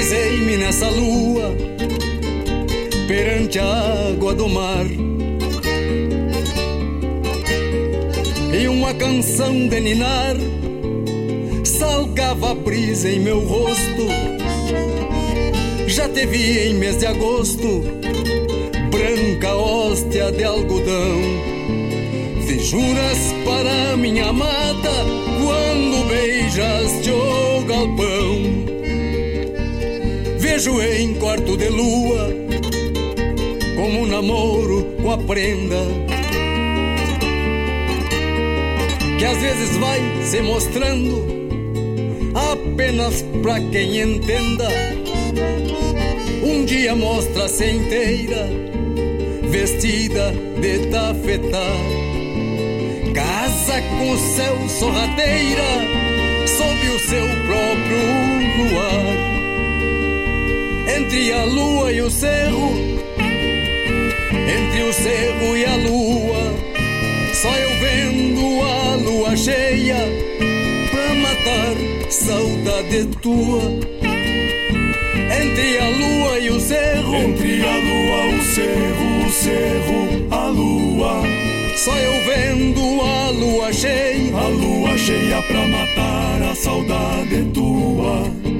Batizei-me nessa lua perante a água do mar. E uma canção de ninar salgava a brisa em meu rosto. Já te vi em mês de agosto, branca hóstia de algodão. Fiz juras para minha amada quando beijaste o galpão vejo em quarto de lua como um namoro com a prenda que às vezes vai se mostrando apenas pra quem entenda. Um dia mostra-se inteira, vestida de tafetá, casa com céu sorrateira, sob o seu próprio luar entre a lua e o cerro, entre o cerro e a lua, só eu vendo a lua cheia pra matar saudade tua. Entre a lua e o cerro, entre a lua, o cerro, o cerro, a lua. Só eu vendo a lua cheia, a lua cheia pra matar a saudade tua.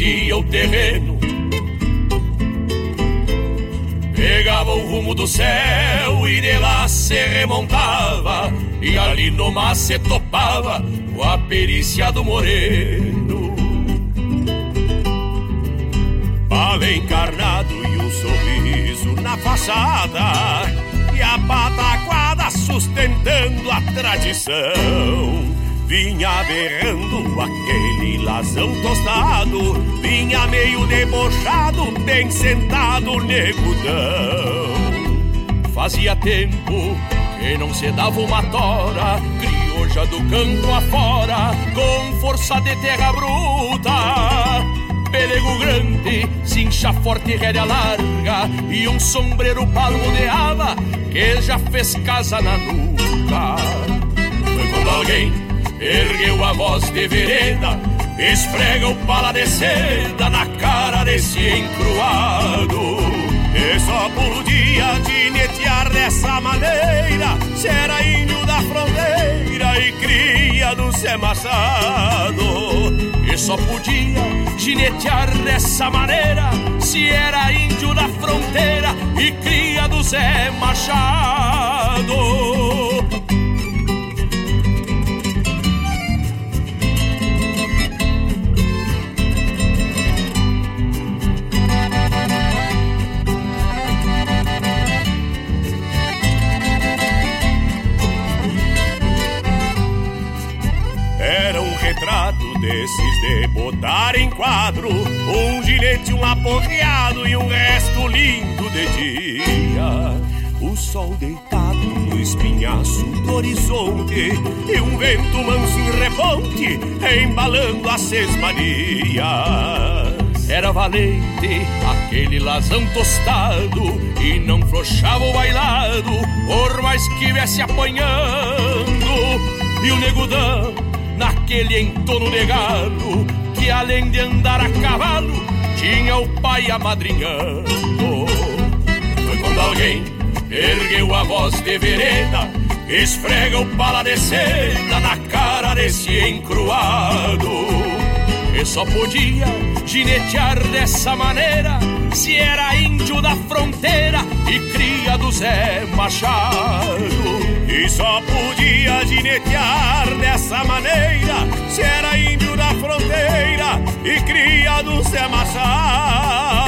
Estremecia o terreno. Pegava o rumo do céu e de lá se remontava, e ali no mar se topava com a perícia do moreno. Pala encarnado e um sorriso na fachada, e a pataquada sustentando a tradição. Vinha berrando aquele lasão tostado, vinha meio debochado, bem sentado negudão. Fazia tempo que não se dava uma tora, crioja do campo afora, com força de terra bruta. Pelego grande, cincha forte e rédea larga, e um sombreiro palmo de aba que já fez casa na nuca. Foi quando alguém ergueu a voz de vereda, esfrega o pala de seda na cara desse encruado. E só podia ginetear dessa maneira se era índio da fronteira e cria do Zé Machado. E só podia ginetear dessa maneira se era índio da fronteira e cria do Zé Machado. De botar em quadro Um gilete, um aporreado e um resto lindo de dia O sol deitado no espinhaço do horizonte E um vento manso em reponte embalando as sesmanias era valente, aquele lazão tostado e não flochava o bailado, por mais que viesse apanhando. E o negudão, naquele entono de galo, que além de andar a cavalo, tinha o pai amadrinhando. Foi quando alguém ergueu a voz de vereda, esfrega o pala de seda na cara desse encruado. E só podia ginetear dessa maneira se era índio da fronteira e cria do Zé Machado. E só podia ginetear dessa maneira se era índio da fronteira e cria do Zé Machado.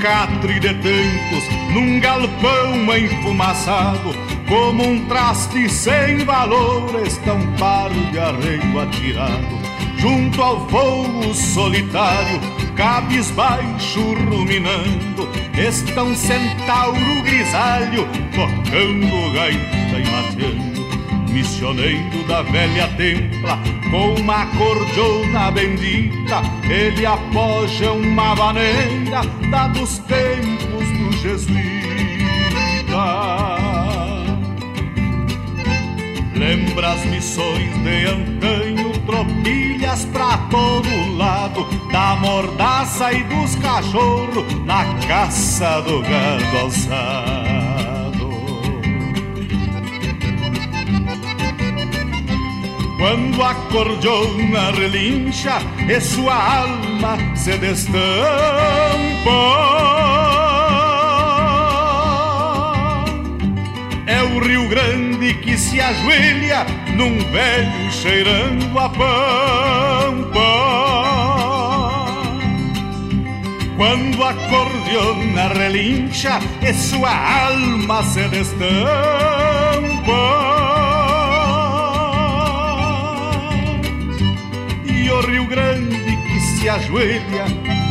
Catre de tancos, num galpão enfumaçado, como um traste sem valor, estampado de arreio atirado. Junto ao fogo solitário, cabisbaixo ruminando, está um centauro grisalho, tocando gaita e mateando missioneiro da velha templa, com uma cordiona bendita, ele apoja uma vaneira da dos tempos do jesuíta. Lembra as missões de antanho, tropilhas pra todo lado, da mordaça e dos cachorros, na caça do gado alçado. Quando a cordiona relincha e sua alma se destampa. É o Rio Grande que se ajoelha num velho cheirando a pampa. Quando a cordiona relincha e sua alma se destampa Rio Grande que se ajoelha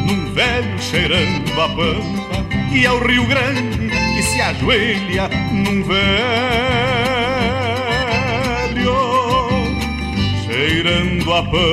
num velho cheirando a pampa e é o Rio Grande que se ajoelha num velho cheirando a pampa.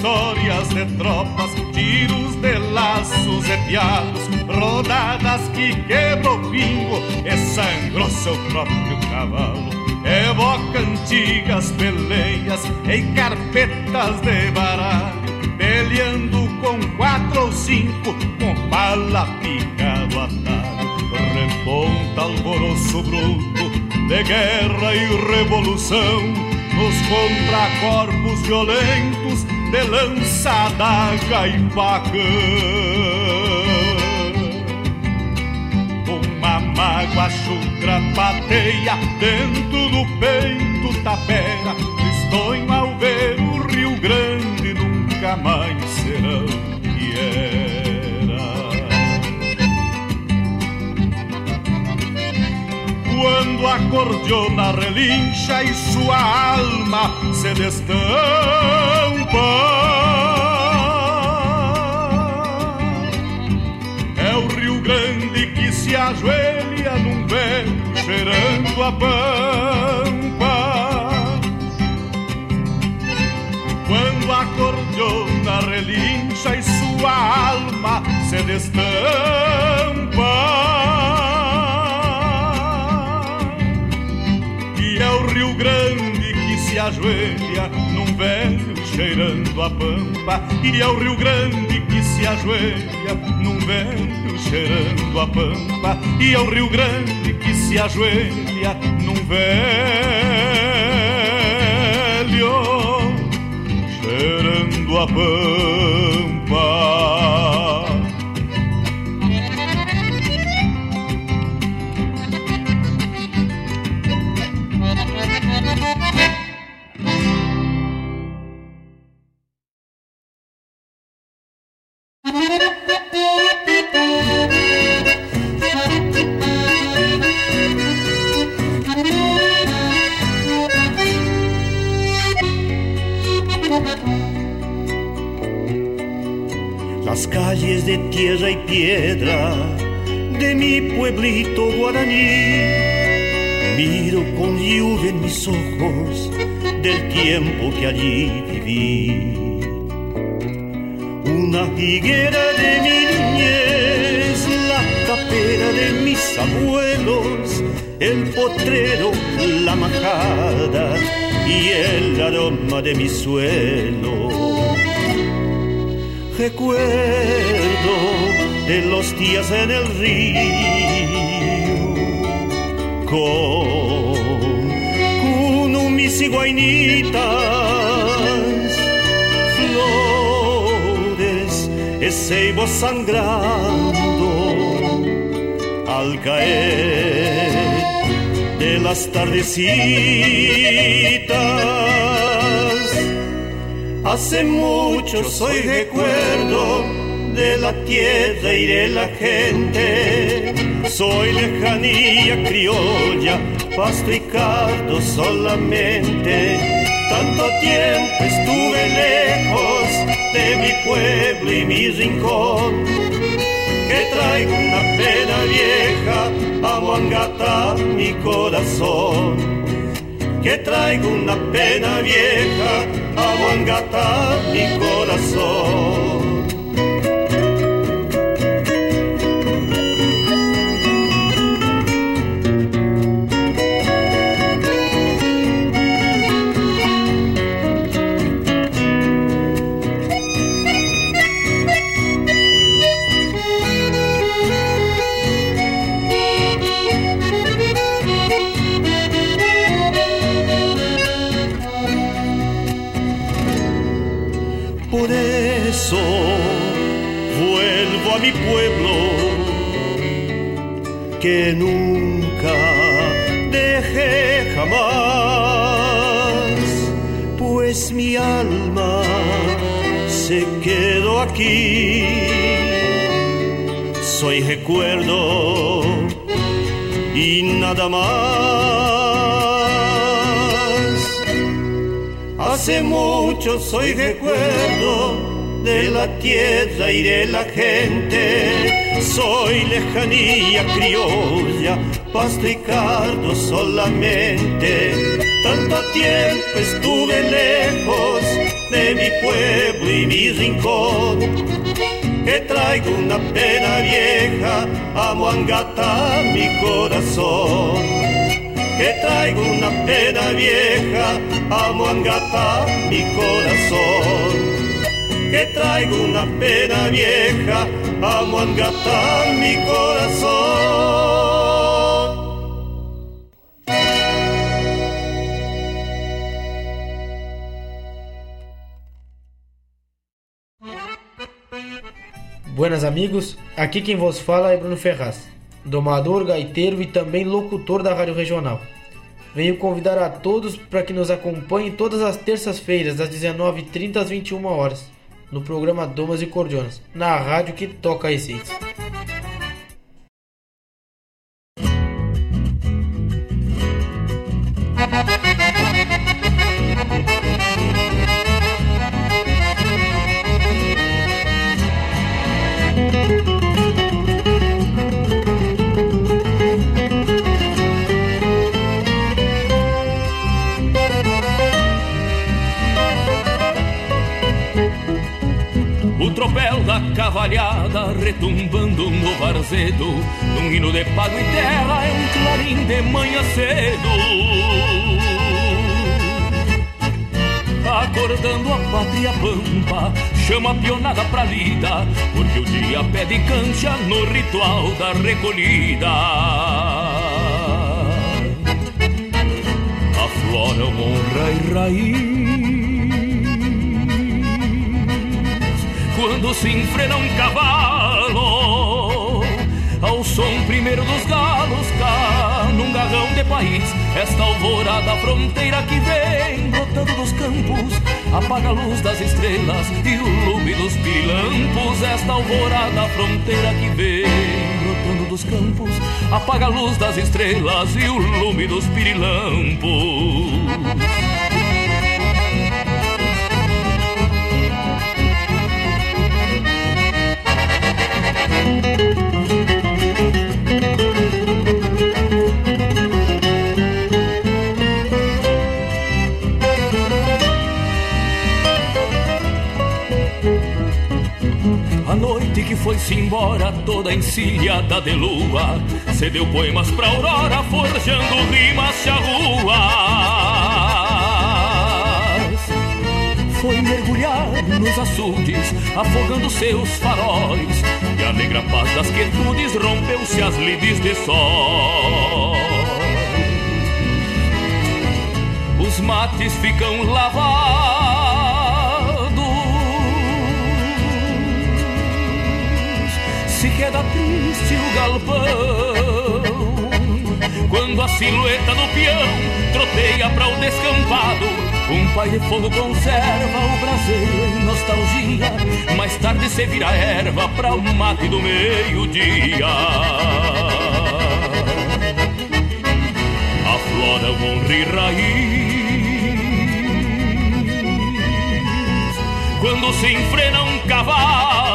Histórias de tropas, tiros de laços e piados, rodadas que quebrou pingo e sangrou seu próprio cavalo. Evoca antigas peleias em carpetas de baralho, peleando com quatro ou cinco, com bala picado atalho. Reponta alvoroço bruto de guerra e revolução nos contracorpos violentos de lança, adaga e faca. Uma mágoa chucra pateia dentro do peito tapera, tristonho ao ver o Rio Grande nunca mais quando a cordiona relincha e sua alma se destampa. É o Rio Grande que se ajoelha num velho cheirando a pampa. Quando a cordiona relincha e sua alma se destampa. Grande que se ajoelha num velho cheirando a pampa e é o Rio Grande que se ajoelha num velho cheirando a pampa e é o Rio Grande que se ajoelha num velho cheirando a pampa. Ojos del tiempo que allí viví. Una higuera de mi niñez, la capera de mis abuelos, el potrero, la majada y el aroma de mi suelo recuerdo de los días en el río con y guainitas, flores, ceibo sangrando al caer de las tardecitas. Hace mucho soy recuerdo de la tierra y de la gente. Soy lejanía criolla, cardo solamente. Tanto tiempo estuve lejos de mi pueblo y mi rincón. Que traigo una pena vieja a mi corazón que traigo una pena vieja a mi corazón. Eso vuelvo a mi pueblo que nunca dejé jamás, pues mi alma se quedó aquí. Soy recuerdo y nada más. Hace mucho soy recuerdo de la tierra y de la gente. Soy lejanía criolla, cardo solamente. Tanto tiempo estuve lejos de mi pueblo y mi rincón. Que traigo una pena vieja a Moangata mi corazón que traigo una pena vieja a Moangata mi corazón. Que traigo una pena vieja a Moangata mi corazón. Buenas amigos, aqui quem vos fala é Bruno Ferraz, domador, gaiteiro e também locutor da Rádio Regional. Venho convidar a todos para que nos acompanhem todas as terças-feiras, das 19h30 às 21 horas, no programa Domas e Cordionas, na rádio que toca a essência. Retumbando no varzedo Num hino de pago e terra é um clarim de manhã cedo acordando a pátria pampa, chama a pionada pra lida, porque o dia pede cancha no ritual da recolhida. Afloram honra e raiz, quando se enfrena um cavalo, som primeiro dos galos, cá num garrão de país, esta alvorada fronteira que vem brotando dos campos, apaga a luz das estrelas e o lume dos pirilampos. Esta alvorada fronteira que vem brotando dos campos, apaga a luz das estrelas e o lume dos pirilampos. Que foi-se embora, toda encilhada de lua, cedeu poemas pra aurora, forjando rimas charruas. Foi mergulhar nos açudes, afogando seus faróis, e a negra paz das quietudes rompeu-se as lides de sol. Os mates ficam lavados queda triste o galpão. Quando a silhueta do peão troteia para o descampado, um pai de fogo conserva o braseiro em nostalgia. Mais tarde se vira erva para o mate do meio-dia. Aflora honra e raiz. Quando se enfrena um cavalo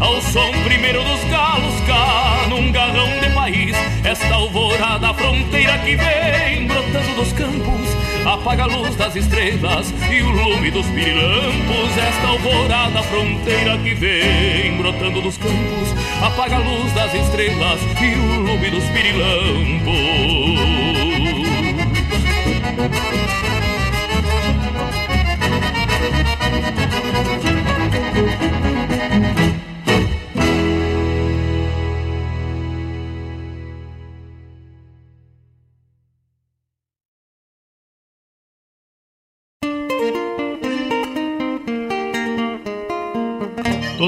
ao som primeiro dos galos cá num garrão de país esta alvorada fronteira que vem brotando dos campos apaga a luz das estrelas e o lume dos pirilampos. Esta alvorada fronteira que vem brotando dos campos apaga a luz das estrelas e o lume dos pirilampos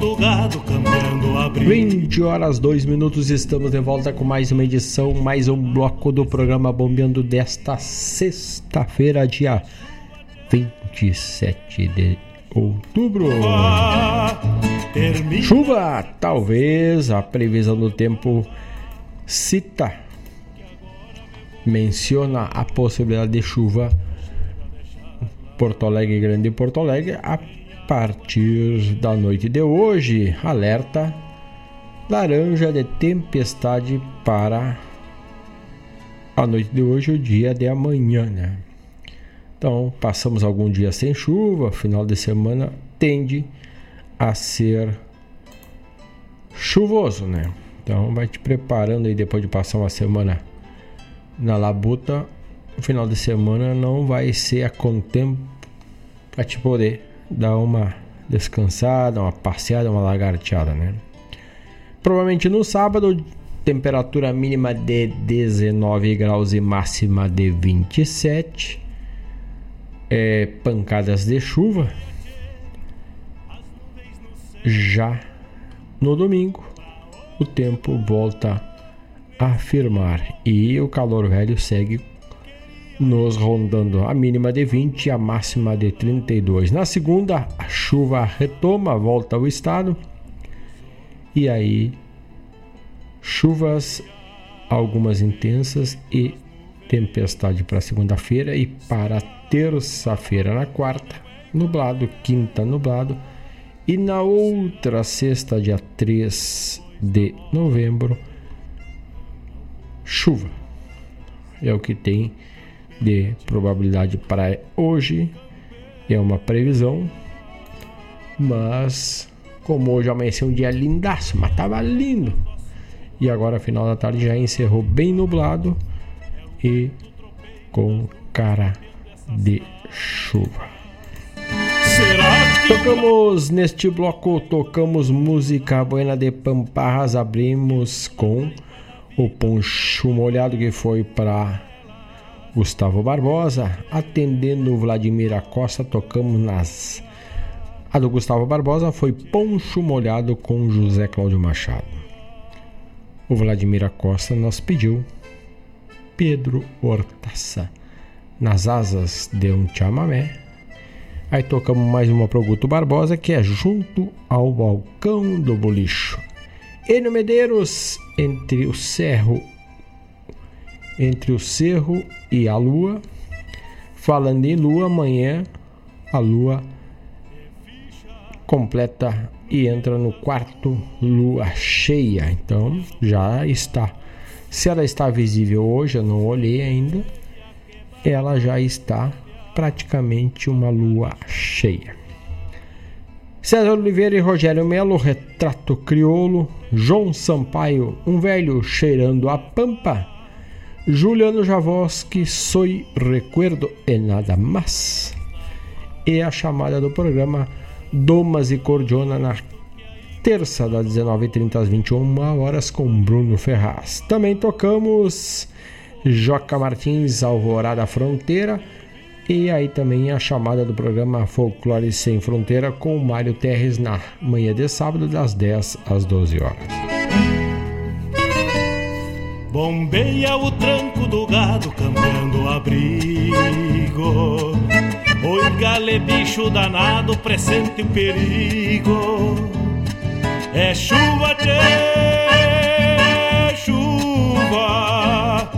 do gado cambiando a brisa. 20 horas 2 minutos, estamos de volta com mais uma edição, mais um bloco do programa Bombeando desta sexta-feira, dia 27 de outubro. Chuva, talvez, a previsão do tempo cita, menciona a possibilidade de chuva Porto Alegre, Grande Porto Alegre, a partir da noite de hoje, alerta laranja de tempestade para a noite de hoje, o dia de amanhã, né? Então, passamos algum dia sem chuva, final de semana tende a ser chuvoso, né? Então, vai te preparando aí depois de passar uma semana na labuta, o final de semana não vai ser a contempo para te poder dar uma descansada, uma passeada, uma lagarteada, né? Provavelmente no sábado, temperatura mínima de 19 graus e máxima de 27. É, pancadas de chuva. Já no domingo, o tempo volta a firmar e o calor velho segue nos rondando a mínima de 20 e a máxima de 32. Na segunda, a chuva retoma, volta ao estado. E aí, chuvas algumas intensas e tempestade para segunda-feira e para terça-feira na quarta, nublado, quinta nublado e na outra sexta, dia 3 de novembro, chuva. É o que tem de probabilidade para hoje. É uma previsão, mas como hoje amanheceu um dia lindaço, mas tava lindo. E agora final da tarde já encerrou bem nublado e com cara de chuva. Tocamos neste bloco, tocamos música Buena de Pamparras, abrimos com o Poncho Molhado que foi para Gustavo Barbosa, atendendo Vladimir Acosta, tocamos nas. A do Gustavo Barbosa foi Poncho Molhado com José Cláudio Machado. O Vladimir Acosta nos pediu Pedro Hortaça, nas asas de um chamamé. Aí tocamos mais uma pro Guto Barbosa, que é junto ao balcão do bolicho. Enio Medeiros, entre o cerro entre o cerro e a lua. Falando em lua, amanhã a lua completa e entra no quarto lua cheia. Então já está. Se ela está visível hoje, eu não olhei ainda, ela já está praticamente uma lua cheia. César Oliveira e Rogério Melo, Retrato Criolo, João Sampaio, Um Velho Cheirando a Pampa, Juliano Javoski, Soy Recuerdo e Nada Mais. E a chamada do programa Domas e Cordiona na terça, das 19h30 às 21 horas com Bruno Ferraz. Também tocamos Joca Martins, Alvorada Fronteira. E aí também a chamada do programa Folclore Sem Fronteira com Mário Terres na manhã de sábado, das 10 às 12 horas. Bombeia o tranco do gado cambiando abrigo. Oi gale bicho danado presente o perigo. É chuva, tchê, chuva.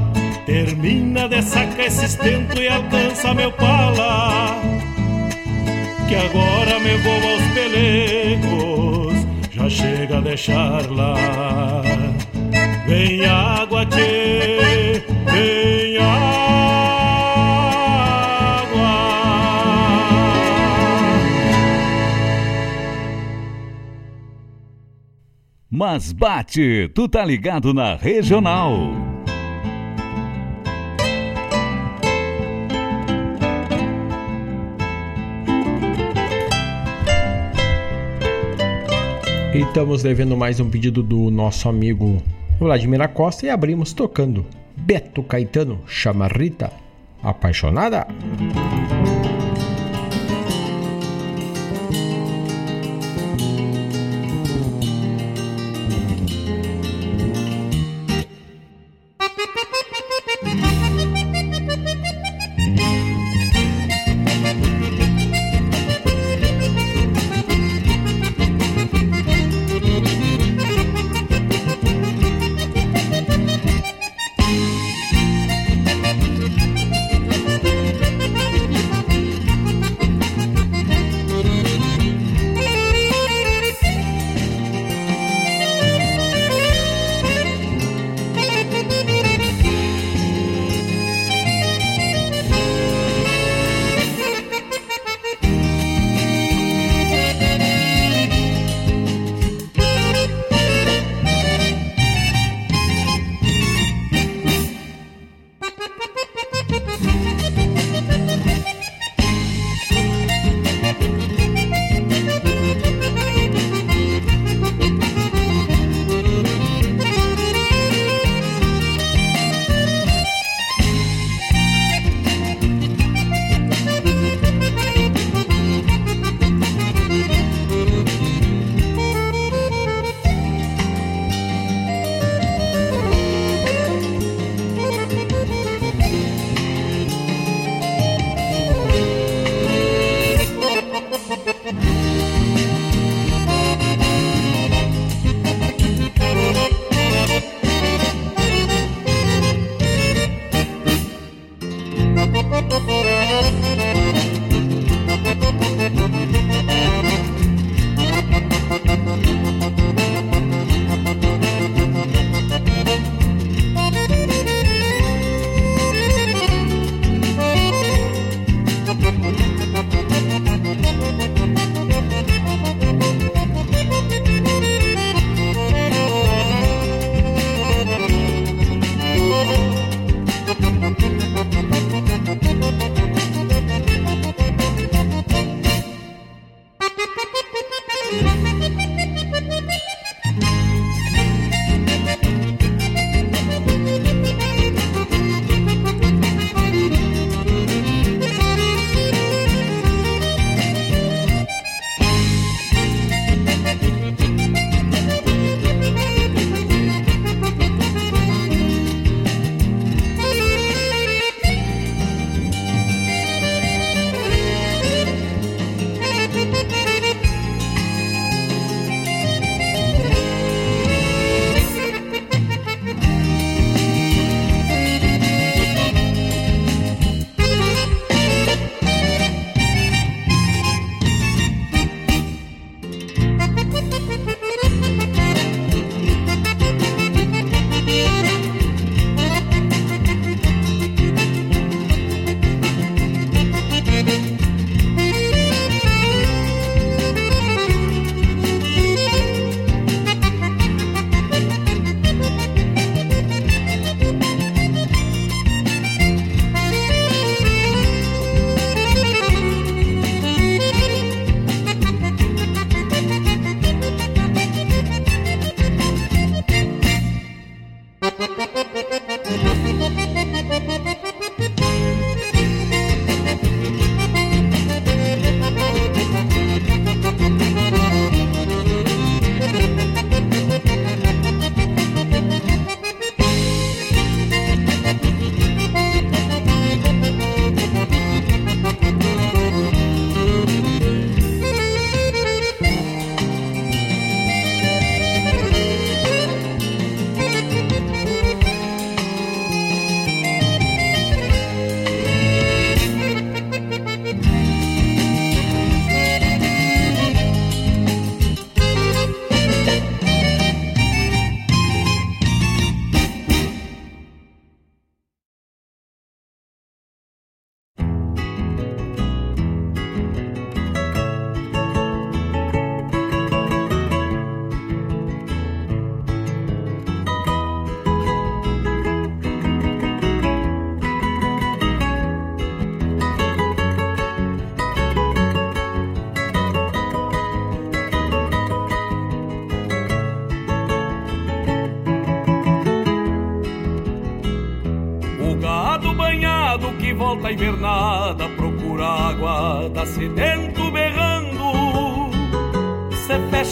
Termina de sacar esse estento e alcança meu pala. Que agora me vou aos pelecos Já chega a deixar lá Vem água, tchê, vem água. Mas bate, tu tá ligado na regional. E estamos devendo mais um pedido do nosso amigo Vladimir Costa e abrimos tocando Beto Caetano, chama Rita, apaixonada.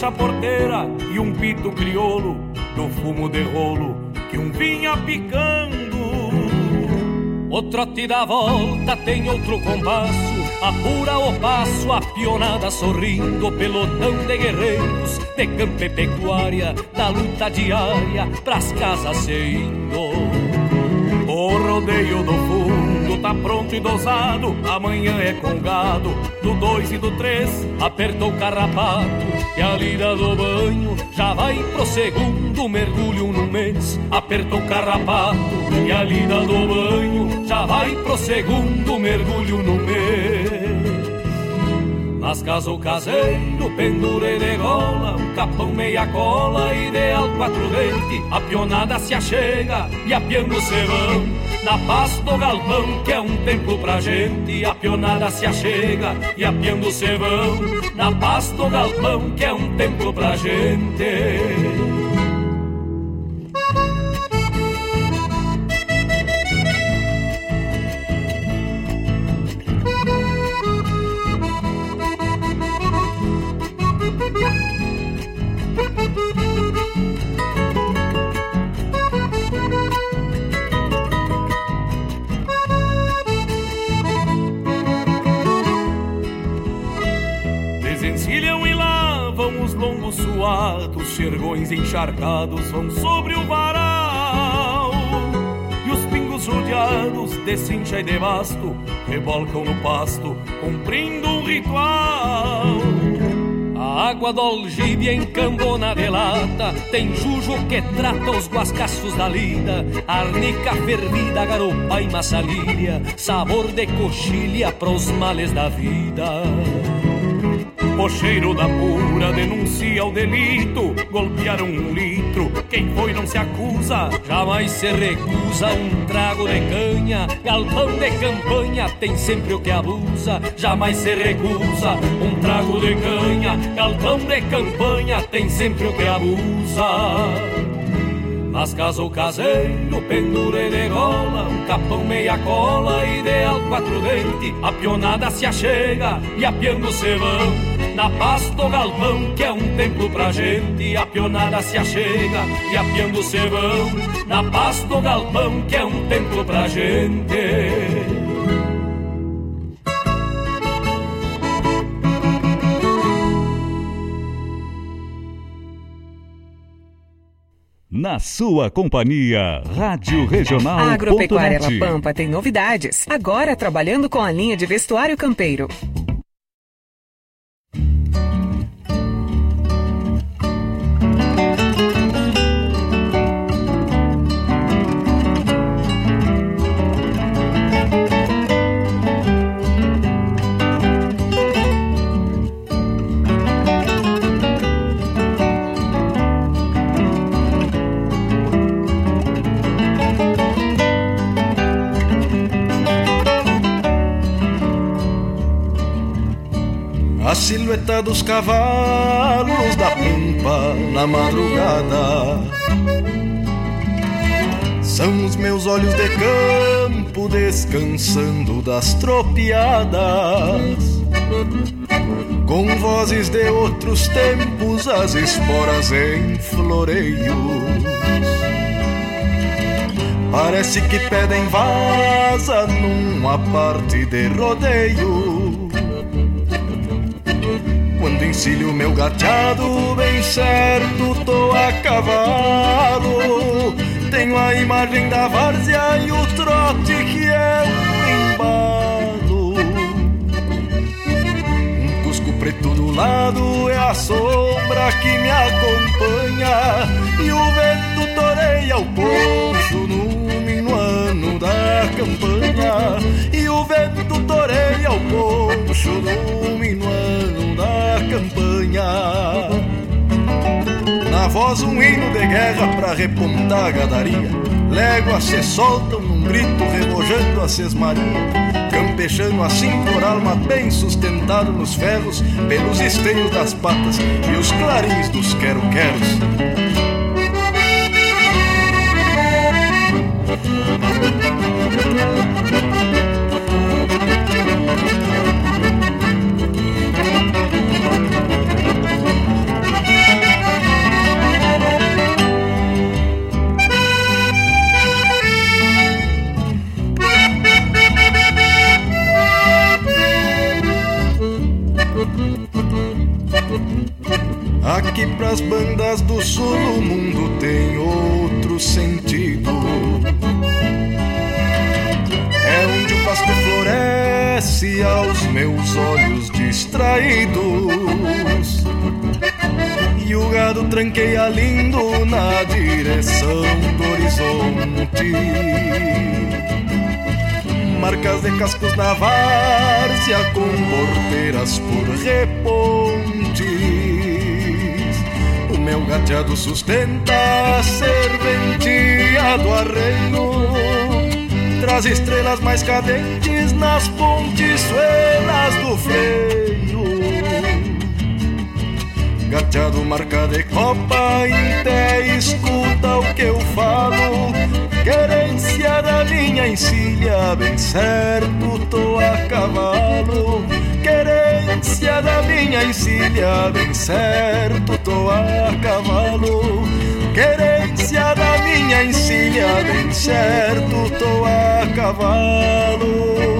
Fecha a porteira e um pito crioulo do fumo de rolo que um vinha picando. O trote da volta tem outro compasso, apura o passo, a pionada sorrindo, pelotão de guerreiros, de campo e pecuária, da luta diária, pras casas se indo. O rodeio do tá pronto e dosado, amanhã é com gado, do dois e do três, apertou o carrapato, e a lida do banho já vai pro segundo mergulho no mês, apertou o carrapato, e a lida do banho já vai pro segundo mergulho no mês. Nas casas o caseiro, pendure de gola, capão meia cola, ideal quatro dente, a pionada se achega e apiando se vão. Na paz do galpão, que é um templo pra gente, a pionada se achega e apiando se vão. Na paz do galpão, que é um templo pra gente. Suados, xergões encharcados vão sobre o varal. E os pingos rodeados de cincha e de basto rebolcam no pasto, cumprindo um ritual. A água do algibe encambona de lata Tem jujo que trata os guascaços da lida Arnica fervida, garopa e massalilha Sabor de coxilha pros males da vida o cheiro da pura denuncia o delito. Golpearam um litro, quem foi não se acusa. Jamais se recusa um trago de canha. Galpão de campanha tem sempre o que abusa. Jamais se recusa um trago de canha. Galpão de campanha tem sempre o que abusa. Nas casas caseiro, pendure de gola, um capão meia cola, ideal quatro dente, a pionada se achega e apiando se vão. Na paz do galpão, que é um templo pra gente, a pionada se achega e apiando se vão. Na paz do galpão, que é um templo pra gente. Na sua companhia, Rádio Regional. A Agropecuária La Pampa tem novidades. Agora trabalhando com a linha de vestuário campeiro. A silhueta dos cavalos da pampa na madrugada. São os meus olhos de campo descansando das tropiadas. Com vozes de outros tempos, as esporas em floreios. Parece que pedem vaza numa parte de rodeio quando encilho meu gateado bem certo tô a cavalo. Tenho a imagem da várzea e o trote que é um embalo. Um cusco preto do lado é a sombra que me acompanha. E o vento toreia o poncho no da campanha E o vento toreia o poncho no minuano da campanha. Na voz um hino de guerra pra repontar a gadaria. Léguas se soltam num grito remojando a sesmaria. Campechando assim por alma bem sustentado nos ferros Pelos esteios das patas e os clarins dos quero-queros Thank you. Tranqueia lindo na direção do horizonte. Marcas de cascos na várzea com porteiras por repontes. O meu gateado sustenta a serventia do arreio. Traz estrelas mais cadentes nas pontiçuelas do freio. Gateado marca de copa, até escuta o que eu falo. Querência da minha encilha, bem certo tô a cavalo. Querência da minha encilha, bem certo tô a cavalo. Querência da minha encilha, bem certo tô a cavalo.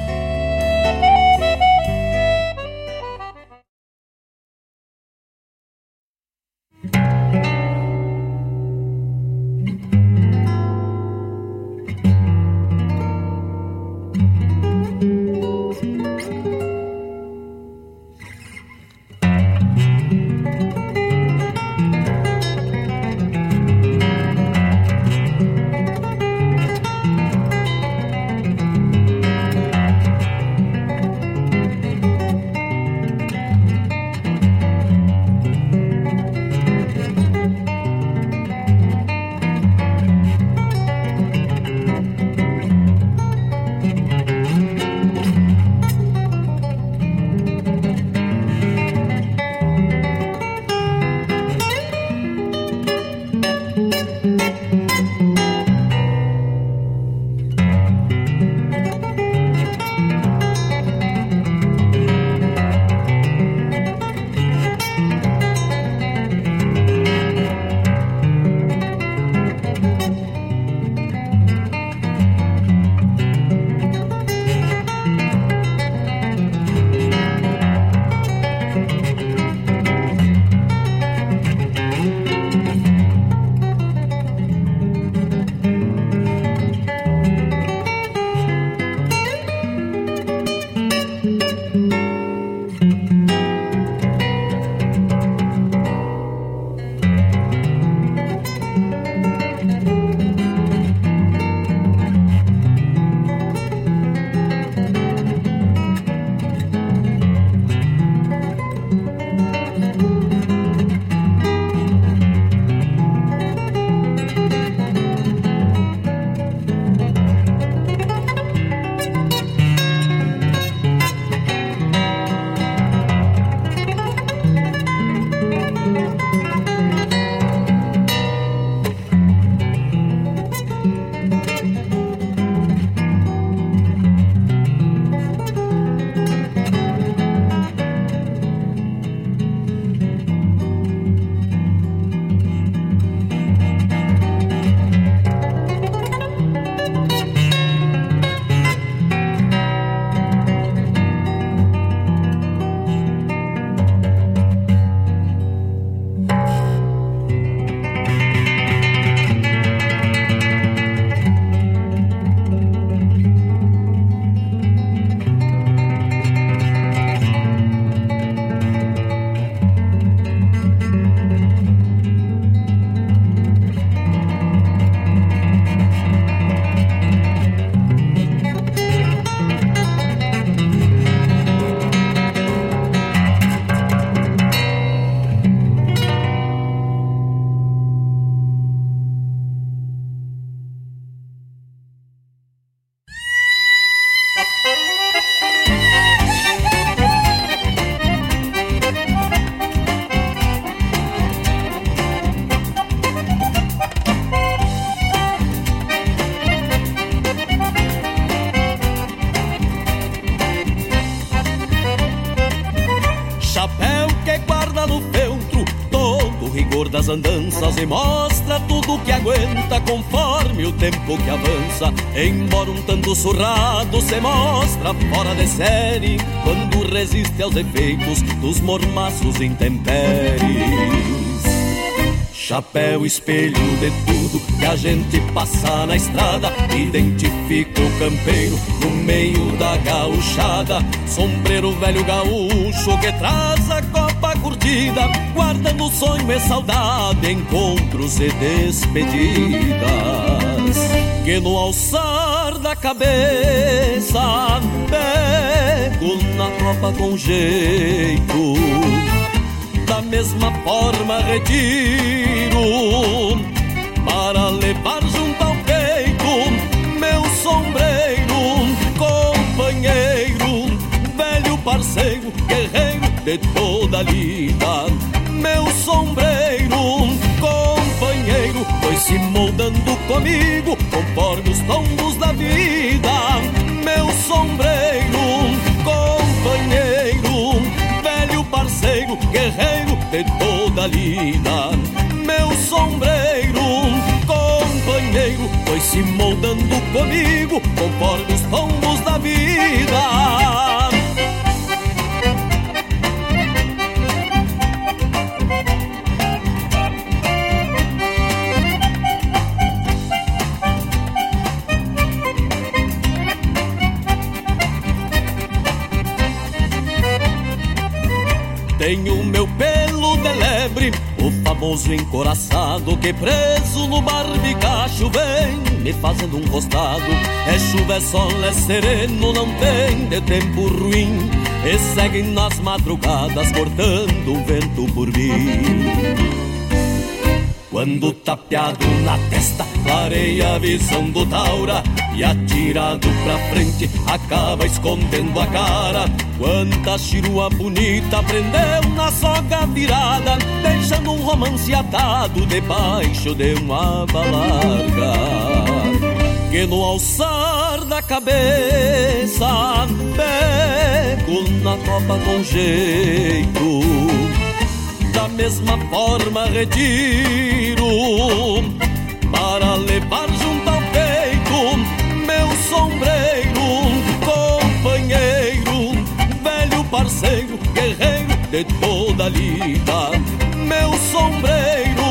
Andanças e mostra tudo que aguenta conforme o tempo que avança. Embora um tanto surrado se mostra fora de série quando resiste aos efeitos dos mormaços intempéries. Chapéu, espelho de tudo que a gente passa na estrada Identifica o campeiro no meio da gauchada Sombreiro velho gaúcho que traz a curtida Guardando sonho e saudade, encontros e despedidas Que no alçar da cabeça Pego na tropa com jeito da mesma forma retiro para levar de toda a lida. Meu sombreiro, companheiro, foi se moldando comigo conforme os tombos da vida. Meu sombreiro, companheiro, velho parceiro, guerreiro de toda a lida. Meu sombreiro, companheiro, foi se moldando comigo conforme os tombos da vida. O famoso encoraçado que preso no barbicacho vem me fazendo um costado. É chuva, é sol, é sereno, não tem de tempo ruim. E seguem nas madrugadas cortando o vento por mim. Quando tapeado na testa, clareia a visão do Taura E atirado pra frente, acaba escondendo a cara. Quanta chirua bonita prendeu na soga virada Deixando um romance atado debaixo de uma balarga. Que no alçar da cabeça Pego na copa com jeito. Da mesma forma retiro para levar sombreiro, companheiro, velho parceiro, guerreiro de toda a lida. Meu sombreiro,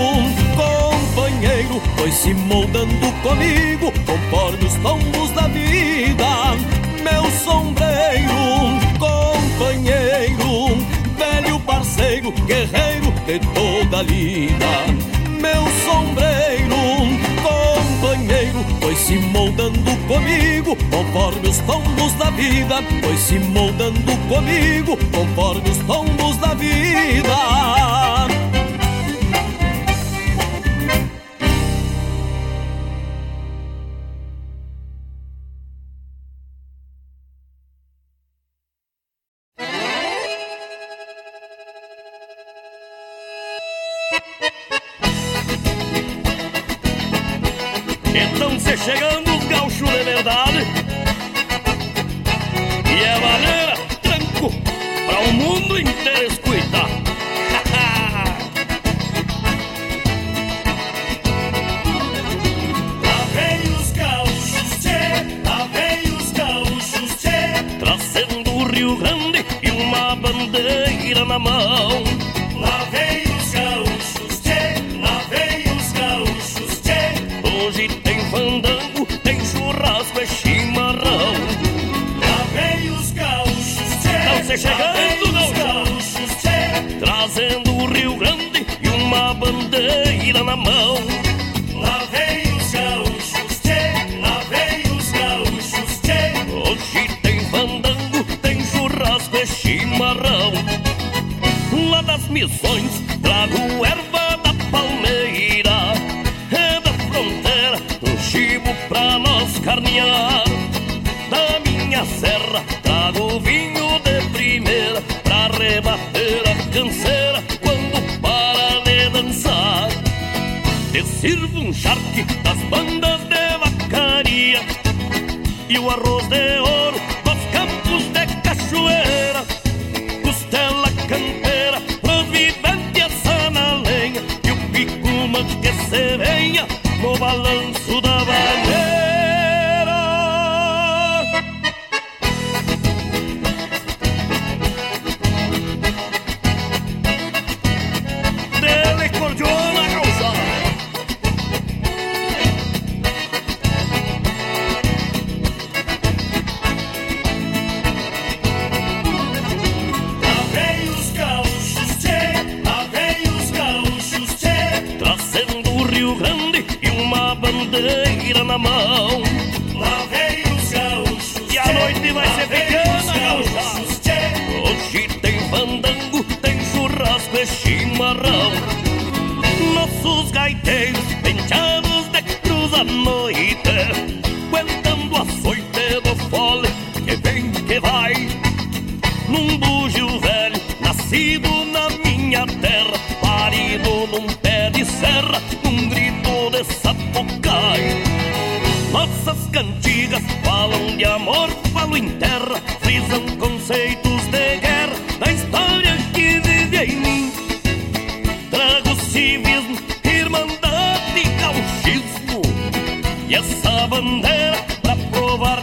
companheiro, foi se moldando comigo conforme os tombos da vida. Meu sombreiro, companheiro, velho parceiro, guerreiro de toda a lida. Meu sombreiro, foi se moldando comigo conforme os tombos da vida. Foi se moldando comigo conforme os tombos da vida. E essa bandeira pra provar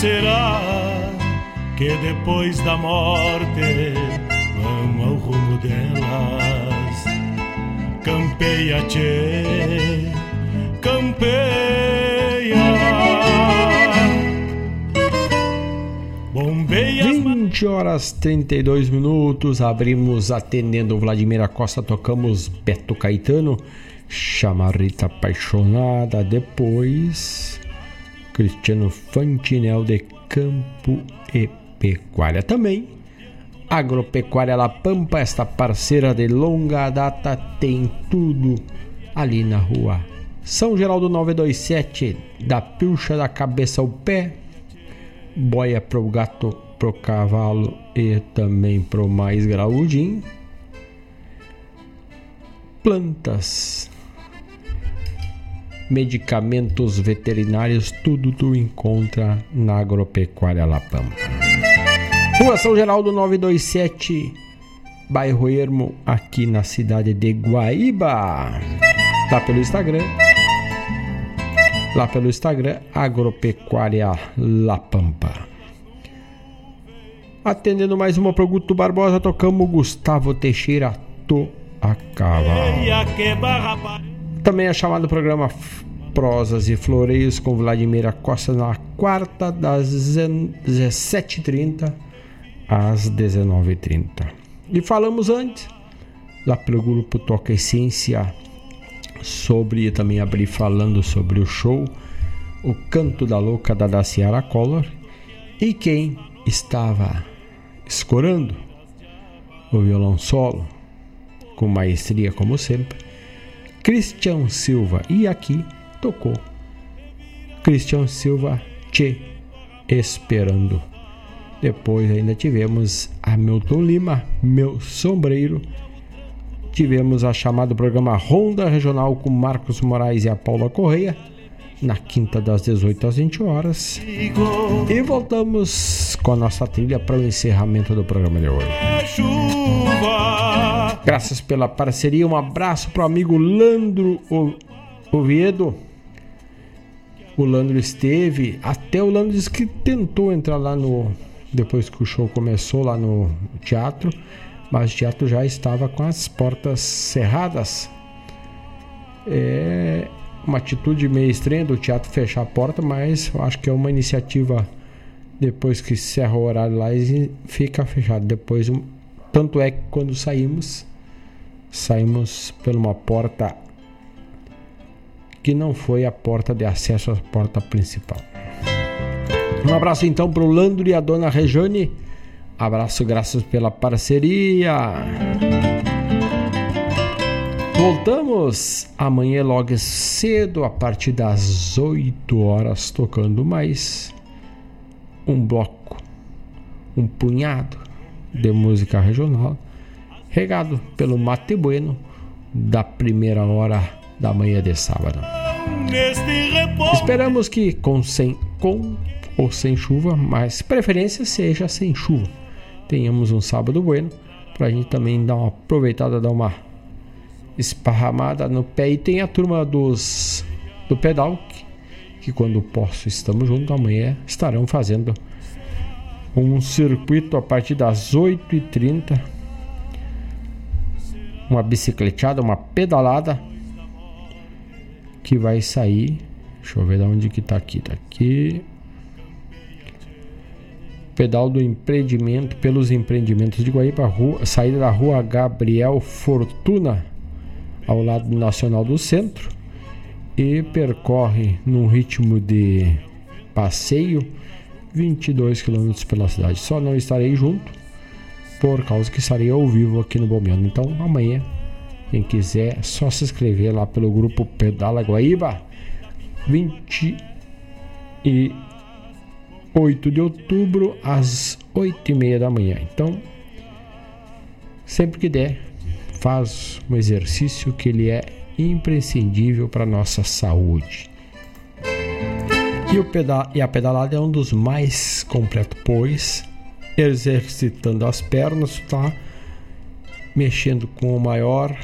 Será que depois da morte vão ao rumo delas? Campeia, tchê, campeia. Bombeia 20 horas 32 minutos, abrimos atendendo Vladimir Acosta, tocamos Beto Caetano, Chamarrita Apaixonada, depois Cristiano Fantinel de Campo e Pecuária também. Agropecuária La Pampa, esta parceira de longa data, tem tudo ali na rua São Geraldo 927, da pilcha da cabeça ao pé, boia pro gato, pro cavalo e também pro mais graudinho. Plantas, medicamentos veterinários, tudo tu encontra na Agropecuária La Pampa. Rua São Geraldo 927, bairro Ermo, aqui na cidade de Guaíba. Lá pelo Instagram. Lá pelo Instagram, Agropecuária La Pampa. Atendendo mais uma pro Guto Barbosa, tocamos Gustavo Teixeira to a cavalo. Também é chamado programa Prosas e Floreios com Vladimir Costa na quarta das 17h30 às 19h30. E falamos antes, lá pelo grupo Toca Essência, sobre também abrir falando sobre o show o Canto da Louca da Daciara Collor e quem estava escorando o violão solo com maestria como sempre, Christian Silva e aqui tocou Christian Silva Che esperando. Depois ainda tivemos Hamilton Lima, meu sombreiro. Tivemos a chamada programa Ronda Regional com Marcos Moraes e a Paula Correia na quinta das 18 às 20 horas. E voltamos com a nossa trilha para o encerramento do programa de hoje. Graças pela parceria, um abraço para o amigo Landro Oviedo. O Landro esteve, até o Landro disse que tentou entrar lá no. Depois que o show começou lá no teatro, mas o teatro já estava com as portas cerradas. É, uma atitude meio estranha do teatro fechar a porta, mas eu acho que é uma iniciativa depois que encerra o horário lá e fica fechado. Depois, tanto é que quando saímos, saímos por uma porta que não foi a porta de acesso à porta principal. Um abraço então para o Landro e a dona Rejane. Abraço, graças pela parceria. Voltamos amanhã logo cedo, a partir das 8 horas, tocando mais um bloco, um punhado de música regional, regado pelo Mate Bueno da primeira hora da manhã de sábado. Esperamos que com, sem, com ou sem chuva, mas preferência seja sem chuva. Tenhamos um sábado bueno para a gente também dar uma aproveitada, dar uma esparramada no pé. E tem a turma dos do pedal que, que quando posso estamos juntos amanhã estarão fazendo um circuito a partir das 8h30 uma bicicletada, uma pedalada que vai sair. Deixa eu ver de onde que tá aqui. Tá aqui. Pedal do empreendimento pelos empreendimentos de Guaíba, rua, saída da rua Gabriel Fortuna ao lado do Nacional do Centro e percorre num ritmo de passeio 22 km pela cidade. Só não estarei junto por causa que estarei ao vivo aqui no Bombeando. Então amanhã, quem quiser, é só se inscrever lá pelo grupo Pedala Guaíba 28 de outubro às 8 e meia da manhã. Então, sempre que der, faz um exercício que ele é imprescindível para nossa saúde. E, o pedal, e a pedalada é um dos mais completos, pois exercitando as pernas, está mexendo com o maior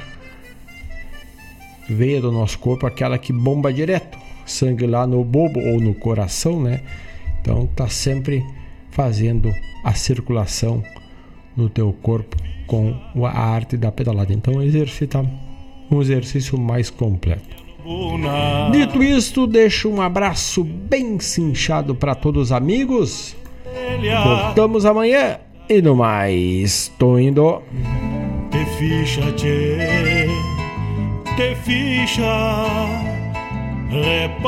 veia do nosso corpo, aquela que bomba direto sangue lá no bobo ou no coração, né? Então tá sempre fazendo a circulação no teu corpo com a arte da pedalada. Então exercita um exercício mais completo. Dito isto, deixo um abraço bem cinchado para todos os amigos. Voltamos amanhã e no mais, tô indo. Te ficha, te ficha.